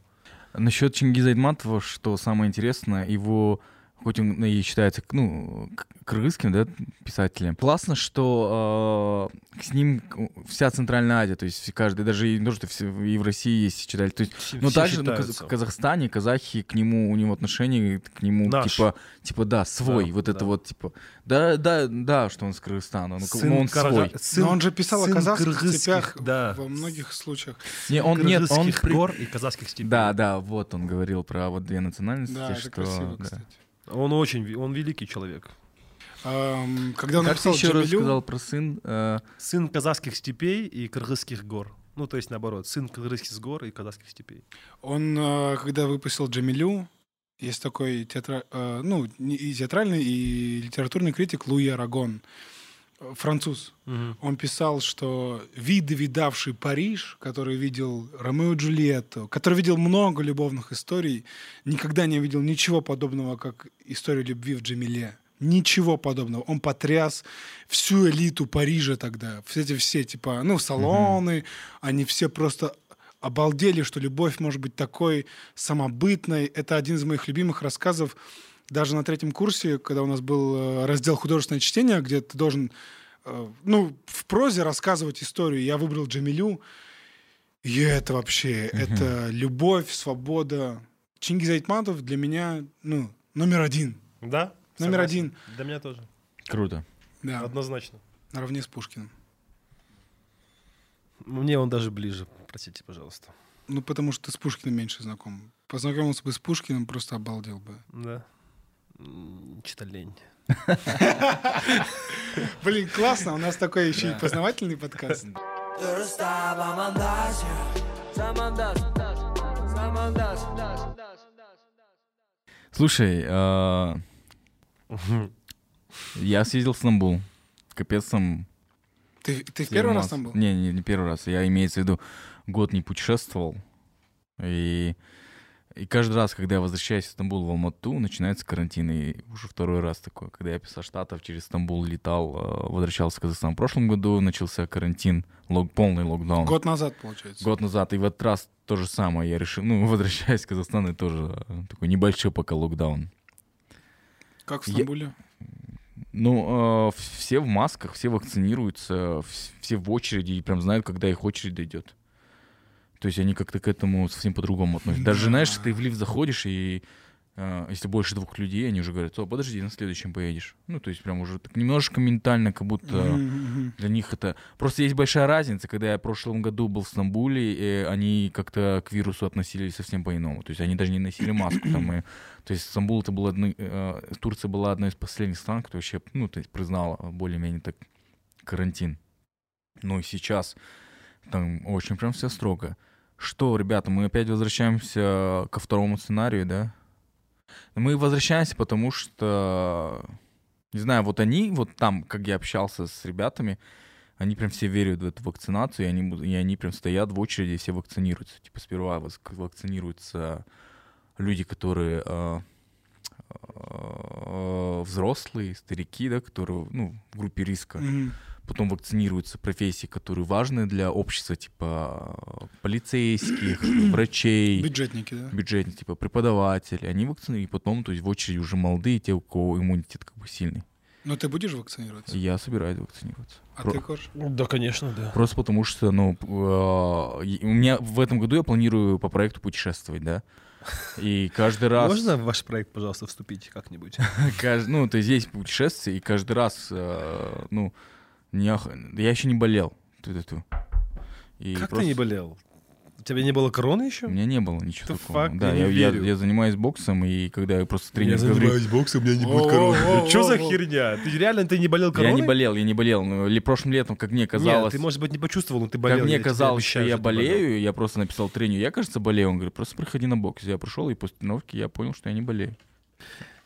Насчет Чингиза Айтматова, что самое интересное, его, хоть он и считается, ну, кыргызским, да, писателем, классно, что э, с ним вся Центральная Азия, то есть каждый, даже и, ну, что все- и в России есть читали, то есть, Все- ну, все также ну, считаются. в Казахстане казахи к нему, у него отношения к нему, Наш. типа, типа, да, свой, Да, вот это да. вот, типа, да, да, да, что он с Кыргызстана, ну, как- Сын ну, он Карага- свой. сын- Но он же писал о казахских кыргызских, степях да. во многих случаях. Не, он, нет, он... гор и казахских степей. Да, да, вот он говорил про вот две национальности, Да, это что... красиво, да. кстати. Он очень, он великий человек. Ам, Когда он Как ты написал еще раз Джамилю, сказал про сын? Э, Сын казахских степей и кыргызских гор. Ну, то есть наоборот, сын кыргызских гор и казахских степей. он, э, когда выпустил Джамилю, есть такой театра... э, ну, и театральный, и литературный критик Луи Арагон, француз. Он писал, что виды, видавший Париж, который видел Ромео и Джульетту, который видел много любовных историй, никогда не видел ничего подобного, как историю любви в Джамиле. Ничего подобного. Он потряс всю элиту Парижа тогда. Все эти все, типа, ну, салоны, они все просто обалдели, что любовь может быть такой самобытной. Это один из моих любимых рассказов. Даже на третьем курсе, когда у нас был э, раздел художественное чтение, где ты должен э, ну, в прозе рассказывать историю. Я выбрал Джамилю. И это вообще, это любовь, свобода. Чингиз Айтматов для меня, ну, номер один. Да? Номер согласен. один. Для меня тоже. Круто. Да, Однозначно. наравне с Пушкиным. Мне он даже ближе. Простите, пожалуйста. Ну, потому что ты с Пушкиным меньше знаком. Познакомился бы с Пушкиным, просто обалдел бы. Да. М, Чисто лень. Блин, классно, у нас такой еще и познавательный подкаст. Слушай, э, я съездил в Стамбул. Капец там... Ты, ты в первый раз там был? Не, не, не первый раз. Я имеется в виду, год не путешествовал. И, и каждый раз, когда я возвращаюсь в Стамбул, в Алмату, начинается карантин. И уже второй раз такое. Когда я писал Штатов, через Стамбул летал, э, возвращался в Казахстан. В прошлом году начался карантин, лог, полный локдаун. Год назад, получается. Год назад. И в этот раз то же самое. Я решил, ну, возвращаясь в Казахстан, и тоже э, такой небольшой пока локдаун. Как в Я- Стамбуле? Ну, э, все в масках, все вакцинируются, вс- все в очереди и прям знают, когда их очередь дойдет. То есть они как-то к этому совсем по-другому относятся. Даже, Да. знаешь, ты в лифт заходишь, и э, если больше двух людей, они уже говорят, о, подожди, на следующем поедешь. Ну, то есть прям уже так немножко ментально, как будто мгм. для них это... Просто есть большая разница, когда я в прошлом году был в Стамбуле, и они как-то к вирусу относились совсем по-иному. То есть они даже не носили маску. Там, и... То есть Стамбул это был одной... э, Турция была одной из последних стран, кто вообще, ну, то есть признала более-менее так карантин. Ну и сейчас там очень прям все строго. Что, ребята, мы опять возвращаемся ко второму сценарию, да? Мы возвращаемся, потому что, не знаю, вот они, вот там, как я общался с ребятами, они прям все верят в эту вакцинацию, и они, и они прям стоят в очереди, все вакцинируются. Типа сперва вак- вакцинируются люди, которые э, э, взрослые, старики, да, которые, ну, в группе риска. Мгм. Потом вакцинируются профессии, которые важны для общества, типа полицейских, врачей, Бюджетники, да? бюджетных, типа преподаватели. Они вакцинируют, и потом, то есть в очереди уже молодые, те, у кого иммунитет как бы сильный. Но ты будешь вакцинироваться? Я собираюсь вакцинироваться. А Про- ты, Корж? Да, конечно, да. Просто потому что, ну, э, и- у меня в этом году я планирую по проекту путешествовать, да. И каждый раз... Можно в ваш проект, пожалуйста, вступить как-нибудь? Кажд- Ну, то есть есть путешествия, и каждый раз, э, ну, не ох- я еще не болел. Ту-ту-ту. И Как ты просто- не болел? У тебя не было короны еще? У меня не было ничего The такого. fuck? Да, Я я, я, я занимаюсь боксом, и когда я просто тренер говорю... боксом, у меня не будет короны. Что за херня? Ты реально ты не болел Я короной? не болел, я не болел. Ну, ли прошлым летом, как мне казалось... Нет, ты, может быть, не почувствовал, но ты болел. Как мне я казалось, что обещаю, я ты болел. болею, я просто написал тренеру, я, кажется, болею. Он говорит, просто приходи на бокс. Я пришел, и после тренировки я понял, что я не болею.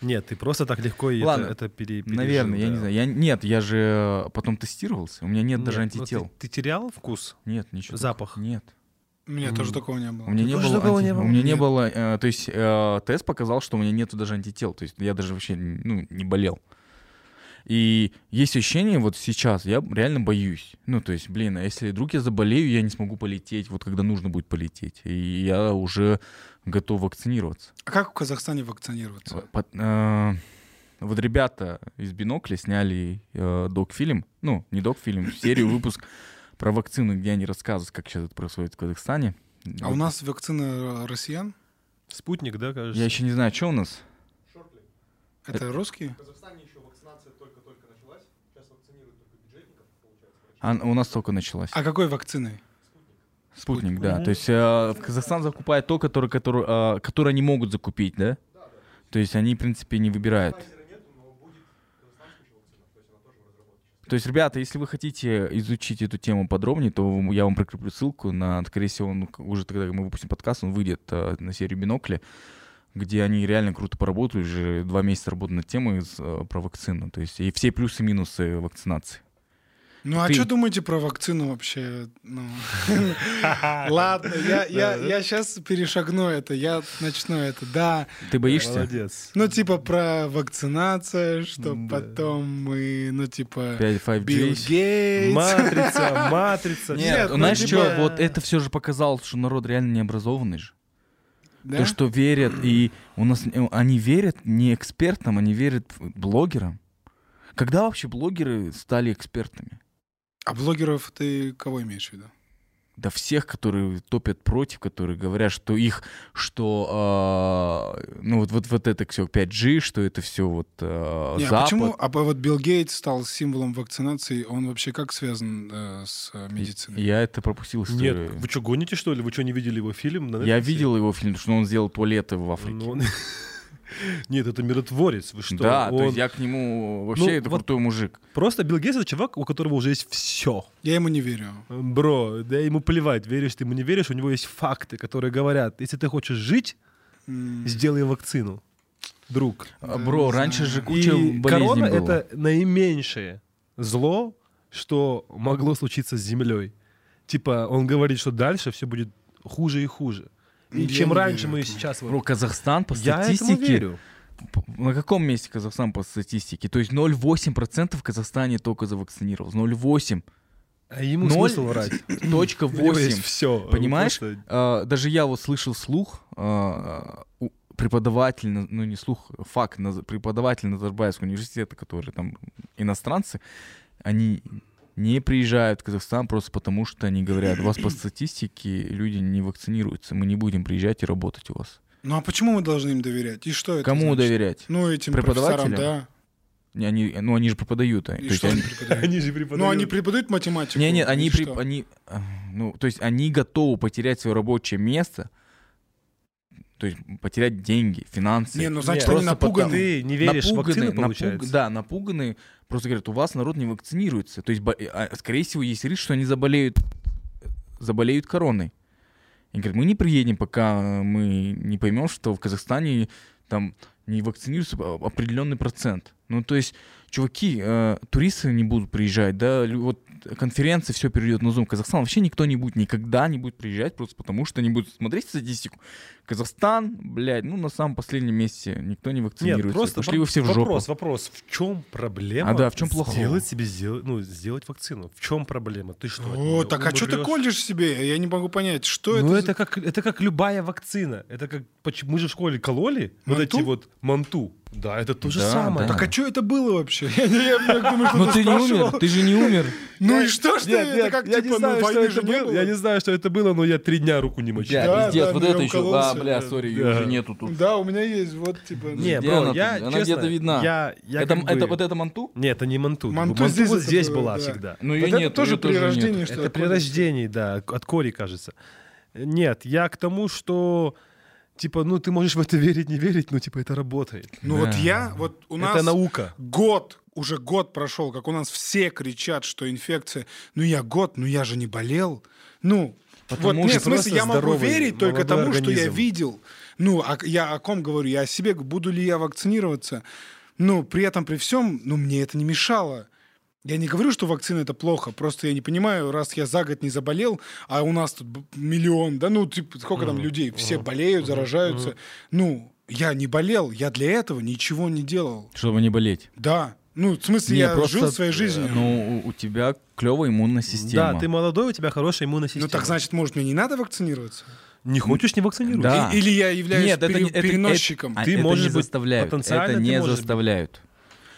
Нет, ты просто так легко и Ладно, это, это пере- пережил, Наверное, я да. не знаю. Я, нет, я же потом тестировался, у меня нет, даже Нет, ну антител. Ты, ты терял вкус? Нет, ничего. Запах? такого. Нет. У меня тоже такого не У было. меня не было, такого анти- не было? у меня не было, э, то есть э, тест показал, что у меня нету даже антител, то есть я даже вообще ну, не болел. И есть ощущение, вот сейчас я реально боюсь. Ну, то есть, блин, а если вдруг я заболею, я не смогу полететь, вот когда нужно будет полететь. И я уже готов вакцинироваться. А как в Казахстане вакцинироваться? Под- э, вот ребята из Бинокля сняли э, док-фильм, ну, не док-фильм, серию, выпуск про вакцину, где они рассказывают, как сейчас это происходит в Казахстане. А у нас вакцина россиян? Спутник, да, кажется? Я еще не знаю, что у нас. Это русские? А, у нас только началась. А какой вакциной? Спутник, да. То есть э, Казахстан закупает то, которое, которое, э, которое они могут закупить, да? То есть они, в принципе, не выбирают. То есть, ребята, если вы хотите изучить эту тему подробнее, то я вам прикреплю ссылку на, скорее всего, ну, уже тогда мы выпустим подкаст, он выйдет э, на серию «Бинокли», где они реально круто поработали, уже два месяца работают над темой э, про вакцину. То есть и все плюсы и минусы вакцинации. Ну а Ты- что думаете про вакцину вообще? Ну, Ладно, я, я, я сейчас перешагну это, я начну это, да. Ты боишься? Молодец. Ну, типа про вакцинацию, что потом мы, ну, типа, 5, 5G. Билл Гейтс. Матрица, матрица. Нет, Нет, ну, знаешь типа- что, вот это все же показало, что народ реально необразованный же. Да? То, что верят, и у нас э, они верят не экспертам, они верят блогерам. Когда вообще блогеры стали экспертами? А блогеров ты кого имеешь в виду? Да всех, которые топят против, которые говорят, что их, что, а, ну вот, вот, вот это все 5G, что это все вот а, Не, а Запад. почему? А вот Билл Гейтс стал символом вакцинации, он вообще как связан э, с э, медициной? Я это пропустил историю. Нет, вы что, гоните, что ли? Вы что, не видели его фильм? на Я видел его фильм, что он сделал туалеты в Африке. Ну, он- Нет, это миротворец, вы что? да, то Он- есть я к нему вообще Ну, это вот- крутой мужик. Просто Билл Гейтс — это чувак, у которого уже есть все. Я ему не верю. Бро, да ему плевать, веришь ты ему не веришь, у него есть факты, которые говорят, если ты хочешь жить, М, сделай вакцину, друг. А, Да, Бро, раньше же куча И болезней корона — было. это наименьшее зло, что могло случиться с Землей. Типа, он говорит, что дальше все будет хуже и хуже. И чем не раньше верю мы сейчас... Бро, Казахстан по Я этому статистике... верю. На каком месте Казахстан по статистике? То есть 0,8% в Казахстане только завакцинировалось. 0,8. А ему Ноль- смысл врать? Точка У него есть 8. все. Понимаешь? А, даже я вот слышал слух, а, у- преподаватель, на- ну не слух, факт, на- преподаватель Назарбаевского университета, которые там иностранцы, они не приезжают в Казахстан просто потому, что они говорят, у вас по статистике люди не вакцинируются, мы не будем приезжать и работать у вас. Ну а почему мы должны им доверять? И что это Кому значит? доверять? Ну, этим Преподавателям? профессорам, Не, Они, ну они же преподают. а, да. И то что они- они преподают? Они же преподают. Ну, они преподают математику. Не, не, они, при- они, а, ну, то есть они готовы потерять свое рабочее место, то есть потерять деньги, финансы. Не, ну значит, Нет, они напуганы. Ты не веришь в вакцину, напуганы, получается? напуг- да, напуганы, просто говорят, у вас народ не вакцинируется. То есть, бо- а, скорее всего, есть риск, что они заболеют, заболеют короной. И говорят, мы не приедем, пока мы не поймем, что в Казахстане там не вакцинируется а- определенный процент. Ну, то есть, чуваки, э, туристы не будут приезжать, да, вот конференции все перейдет на Zoom. Казахстан вообще никто не будет, никогда не будет приезжать, просто потому что они будут смотреть статистику. Казахстан, блядь, ну, на самом последнем месте никто не вакцинируется. Нет, просто Пошли вы все в жопу. вопрос, вопрос. В чем проблема? А да, в чем плохого? Сделать себе, сделать, ну, сделать вакцину. В чем проблема? Ты что? О, так а что ты колешь себе? Я не могу понять, что Ну, это? это как, это как любая вакцина. Это как, мы же в школе кололи вот Манту? эти вот манту. Да, это то же Да, самое. да. Так а что это было вообще? Я, не- я думаю, что Но ты ты не умер, ты же не умер. Ну и что ж ты? Это как я не типа, ну знаю, что войны это же не было. Я не знаю, что это было, но я три дня руку не мочил. Да, пиздец, вот ну это еще. А, бля, сори, ее уже нету тут. Да, у меня есть, вот типа. ну, Не, бро, я? Она честно, где-то видна. Я, я Это, вот это манту? Нет, это не манту. Манту Манту здесь вот была да. всегда. Ну, ее нет, тоже при рождении, Это при рождении, да, от кори, кажется. Нет, я к тому, что типа, ну ты можешь в это верить, не верить, но типа это работает. Ну Да. вот я, вот у нас Это наука. год, уже год прошел, как у нас все кричат, что инфекция. Ну я год, ну я же не болел. Ну, Потому вот, нет, в смысле, я могу верить только тому, что я организм. видел. Ну, а я о ком говорю? Я о себе, буду ли я вакцинироваться. Ну, при этом, при всем, ну, мне это не мешало. Я не говорю, что вакцина это плохо, просто я не понимаю, раз я за год не заболел, а у нас тут миллион, да, ну, типа, сколько там людей, все болеют, заражаются. Ну, я не болел, я для этого ничего не делал. Чтобы не болеть. Да. Ну, в смысле, Не, я просто, жил своей жизнью. э, Ну, у, у тебя клевая иммунная система. Да, ты молодой, у тебя хорошая иммунная система. Ну, так значит, может, мне не надо вакцинироваться? Не хочешь, не вакцинируйся. Да. И- Или я являюсь Нет, это, пере- это- переносчиком? это- Ты это можешь не быть заставляют. потенциально Это не заставляют.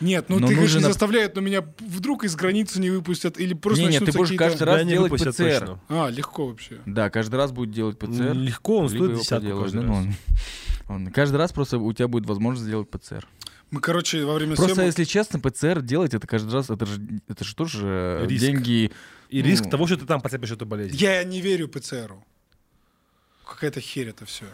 Нет, ну Но ты, конечно, не нужно- заставляют, но меня вдруг из границы не выпустят, или просто Не, не, ты будешь каждый раз делать ПЦР. точно. А, легко вообще. Да, каждый раз будет делать ПЦР. Легко, он стоит десятку каждый раз. ну, он- Каждый раз просто у тебя будет возможность сделать ПЦР. Мы, короче, во время Просто, съемок- если честно, ПЦР делать это каждый раз, это же, это же тоже э, Риск. деньги. И Ну. риск того, что ты там поцепишь эту болезнь. Я не верю ПЦРу. Какая-то херь это все.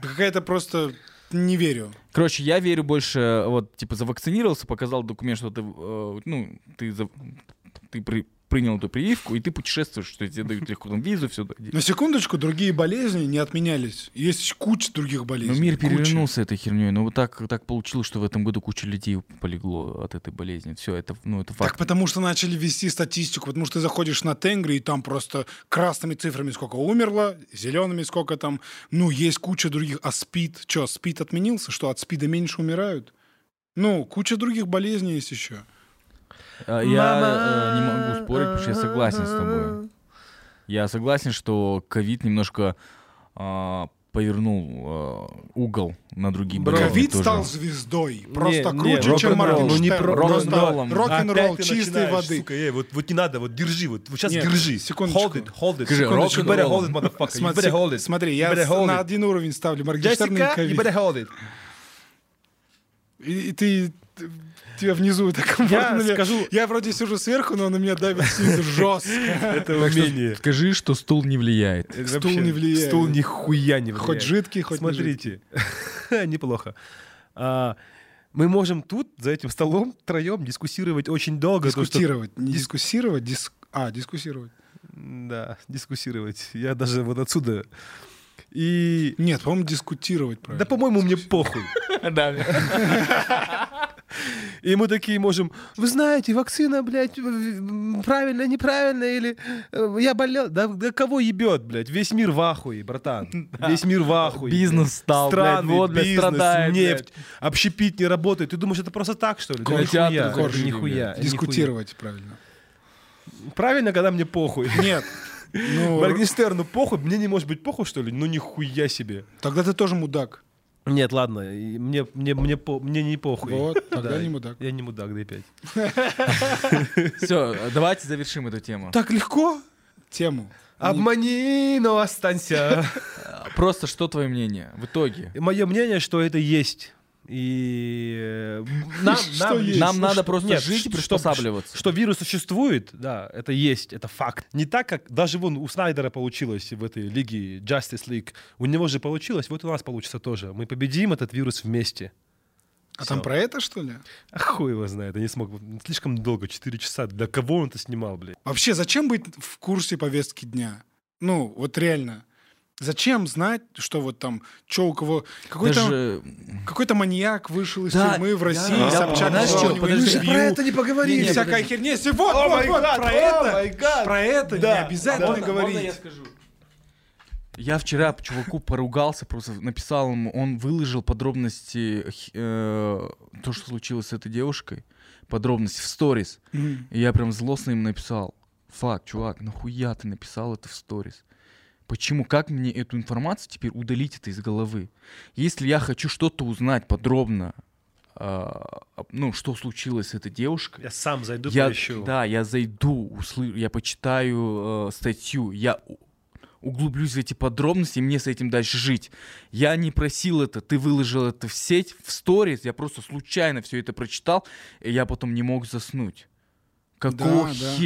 Какая-то просто... Не верю. Короче, я верю больше, э, вот, типа, завакцинировался, показал документ, что ты, э, ну, ты, за- ты при- принял эту прививку, и ты путешествуешь, что тебе дают легко там визу, все. На секундочку, другие болезни не отменялись. Есть куча других болезней. Но мир Куча. перевернулся этой херней. Ну, вот так, так получилось, что в этом году куча людей полегло от этой болезни. Все, это, ну, это Так факт. потому что начали вести статистику, потому что ты заходишь на Тенгри, и там просто красными цифрами сколько умерло, зелеными сколько там. Ну, есть куча других. А СПИД? Что, СПИД отменился? Что, от СПИДа меньше умирают? Ну, куча других болезней есть еще. А, Я э, не могу спорить, потому что я согласен с тобой. Я согласен, что ковид немножко а, повернул а, угол на другие болезни Ковид тоже. стал звездой. Просто не, круче, чем рок-н-ролл. Моргенштерн. Ну. Рок-н-ролл ты чистой воды. Сука, эй, вот, вот не надо, вот держи, вот, вот сейчас Нет, держи. секундочку. Hold it, hold it. Скажи, Секундочку. You better рок-н-ролл. hold it, motherfucker. You Смотри, better hold it. смотри, я hold на it. один уровень ставлю Моргенштерн и Джессика, you ковид. better hold it. И, ты- тебя внизу так комфортно. Я скажу- Я вроде сижу сверху, но на меня давит снизу жестко. Это умение. Скажи, что стул не влияет. Стул не влияет. Стул нихуя не влияет. Хоть жидкий, хоть. Смотрите, неплохо. А, мы можем тут, за этим столом, втроем дискуссировать очень долго. Дискутировать. Не Дис- дискуссировать, дис... а, дискуссировать. Да, дискуссировать. Я даже вот отсюда. И... Нет, по-моему, дискутировать Да, правильно. по-моему, мне похуй. И мы такие можем, вы знаете, вакцина, блядь, правильно, неправильно, или э, я болел. Да, да кого ебет, блядь? Весь мир в ахуе, братан. Весь мир в ахуе. Бизнес блядь. стал, блядь, Страны, вот, блядь, бизнес, страдает, нефть, общепит не работает. Ты думаешь, это просто так, что ли? Да нихуя, блядь. нихуя. Дискутировать правильно. Правильно, когда мне похуй. Нет. Ну, Моргенштерну похуй, мне не может быть похуй, что ли? Ну нихуя себе. тогда ты тоже мудак. Нет, ладно, и мне, мне, мне, по- мне не похуй. Вот, тогда Да, не мудак. Я не мудак, дай пять. Все, давайте завершим эту тему. Так легко тему. Обмани, но останься. Просто что твое мнение в итоге? Мое мнение, что это есть. И э, нам, Что нам- есть? Нам Ну, надо что- просто нет, жить и что- приспосабливаться. Что вирус существует, да, это есть, это факт. Не так, как даже вон у Снайдера получилось в этой лиге Justice League. У него же получилось, вот у нас получится тоже. Мы победим этот вирус вместе. А там Всё. про это, что ли? А хуй его знает, я не смог. Слишком долго, 4 часа. Для кого он это снимал, блядь? Вообще, зачем быть в курсе повестки дня? Ну, вот реально. Зачем знать, что вот там, что у кого... Какой-то Даже... какой-то маньяк вышел из Да, тюрьмы в России, я- Собчак знаешь взял что, у него подожди. интервью. не поговорили. И всякая херня. Если вот, О вот, вот, гад, про о это, про это не Да, обязательно да. говорить. Я вчера чуваку поругался, просто написал ему, он выложил подробности, э, то, что случилось с этой девушкой, подробности в сторис. Мгм. И я прям злостно им написал, фак, чувак, нахуя ты написал это в сторис? Почему? Как мне эту информацию теперь удалить это из головы? Если я хочу что-то узнать подробно, об- ну, что случилось с этой девушкой, Я сам зайду, я, поищу. да, я зайду, услы- я почитаю э, статью, я углублюсь в эти подробности, и мне с этим дальше жить. Я не просил это, ты выложил это в сеть, в сторис, я просто случайно все это прочитал, и я потом не мог заснуть. Какого Да, да.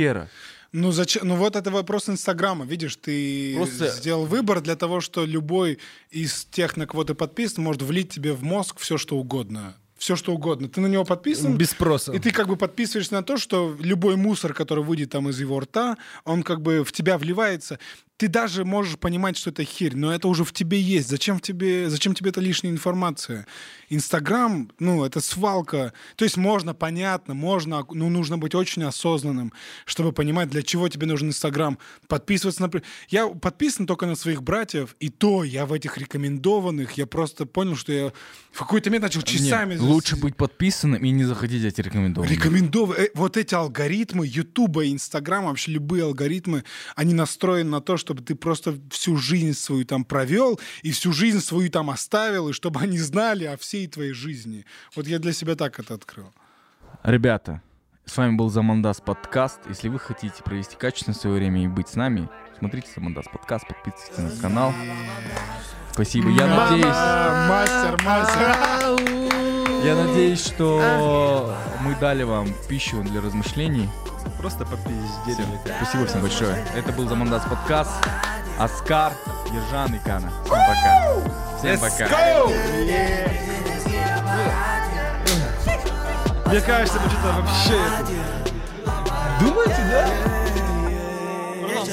Ну, зачем? Ну, вот это вопрос Инстаграма. Видишь, ты Просто- сделал выбор для того, что любой из тех, на кого ты подписан, может влить тебе в мозг все, что угодно. Все, что угодно. Ты на него подписан, Без спроса. и ты как бы подписываешься на то, что любой мусор, который выйдет там из его рта, он как бы в тебя вливается. Ты даже можешь понимать, что это херь, но это уже в тебе есть. Зачем в тебе, зачем тебе эта лишняя информация? Инстаграм, ну, это свалка. То есть можно, понятно, можно, но нужно быть очень осознанным, чтобы понимать, для чего тебе нужен Инстаграм. Подписываться на... Я подписан только на своих братьев, и то я в этих рекомендованных, я просто понял, что я в какой-то момент начал часами... Нет, лучше быть подписанным и не заходить эти рекомендованные. Рекомендованы. Э, Вот эти алгоритмы Ютуба, Инстаграма, вообще любые алгоритмы, они настроены на то, чтобы ты просто всю жизнь свою там провел и всю жизнь свою там оставил, и чтобы они знали о всей твоей жизни. Вот я для себя так это открыл. Ребята, с вами был Замандас подкаст. Если вы хотите провести качественное свое время и быть с нами, смотрите Замандас подкаст, подписывайтесь на канал. Спасибо. Я надеюсь, мастер, мастер. Я надеюсь, что мы дали вам пищу для размышлений. Просто попиздели. Спасибо всем большое. Это был Замандас подкаст. Оскар, Ержан и Кана. Всем пока. Всем пока. Мне кажется, мы что-то вообще... Думаете, да?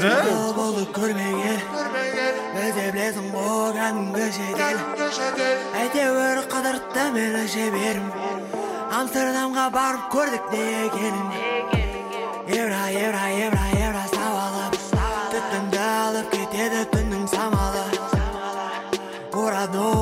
Да? Де. білесің ғой кәдімгі шетел әйтеуір қыдыртты мені жіберім амстердамға барып көрдік не екенін. Евро евро евро евро сабалып түтінді алып кетеді түннің самалы. Уродной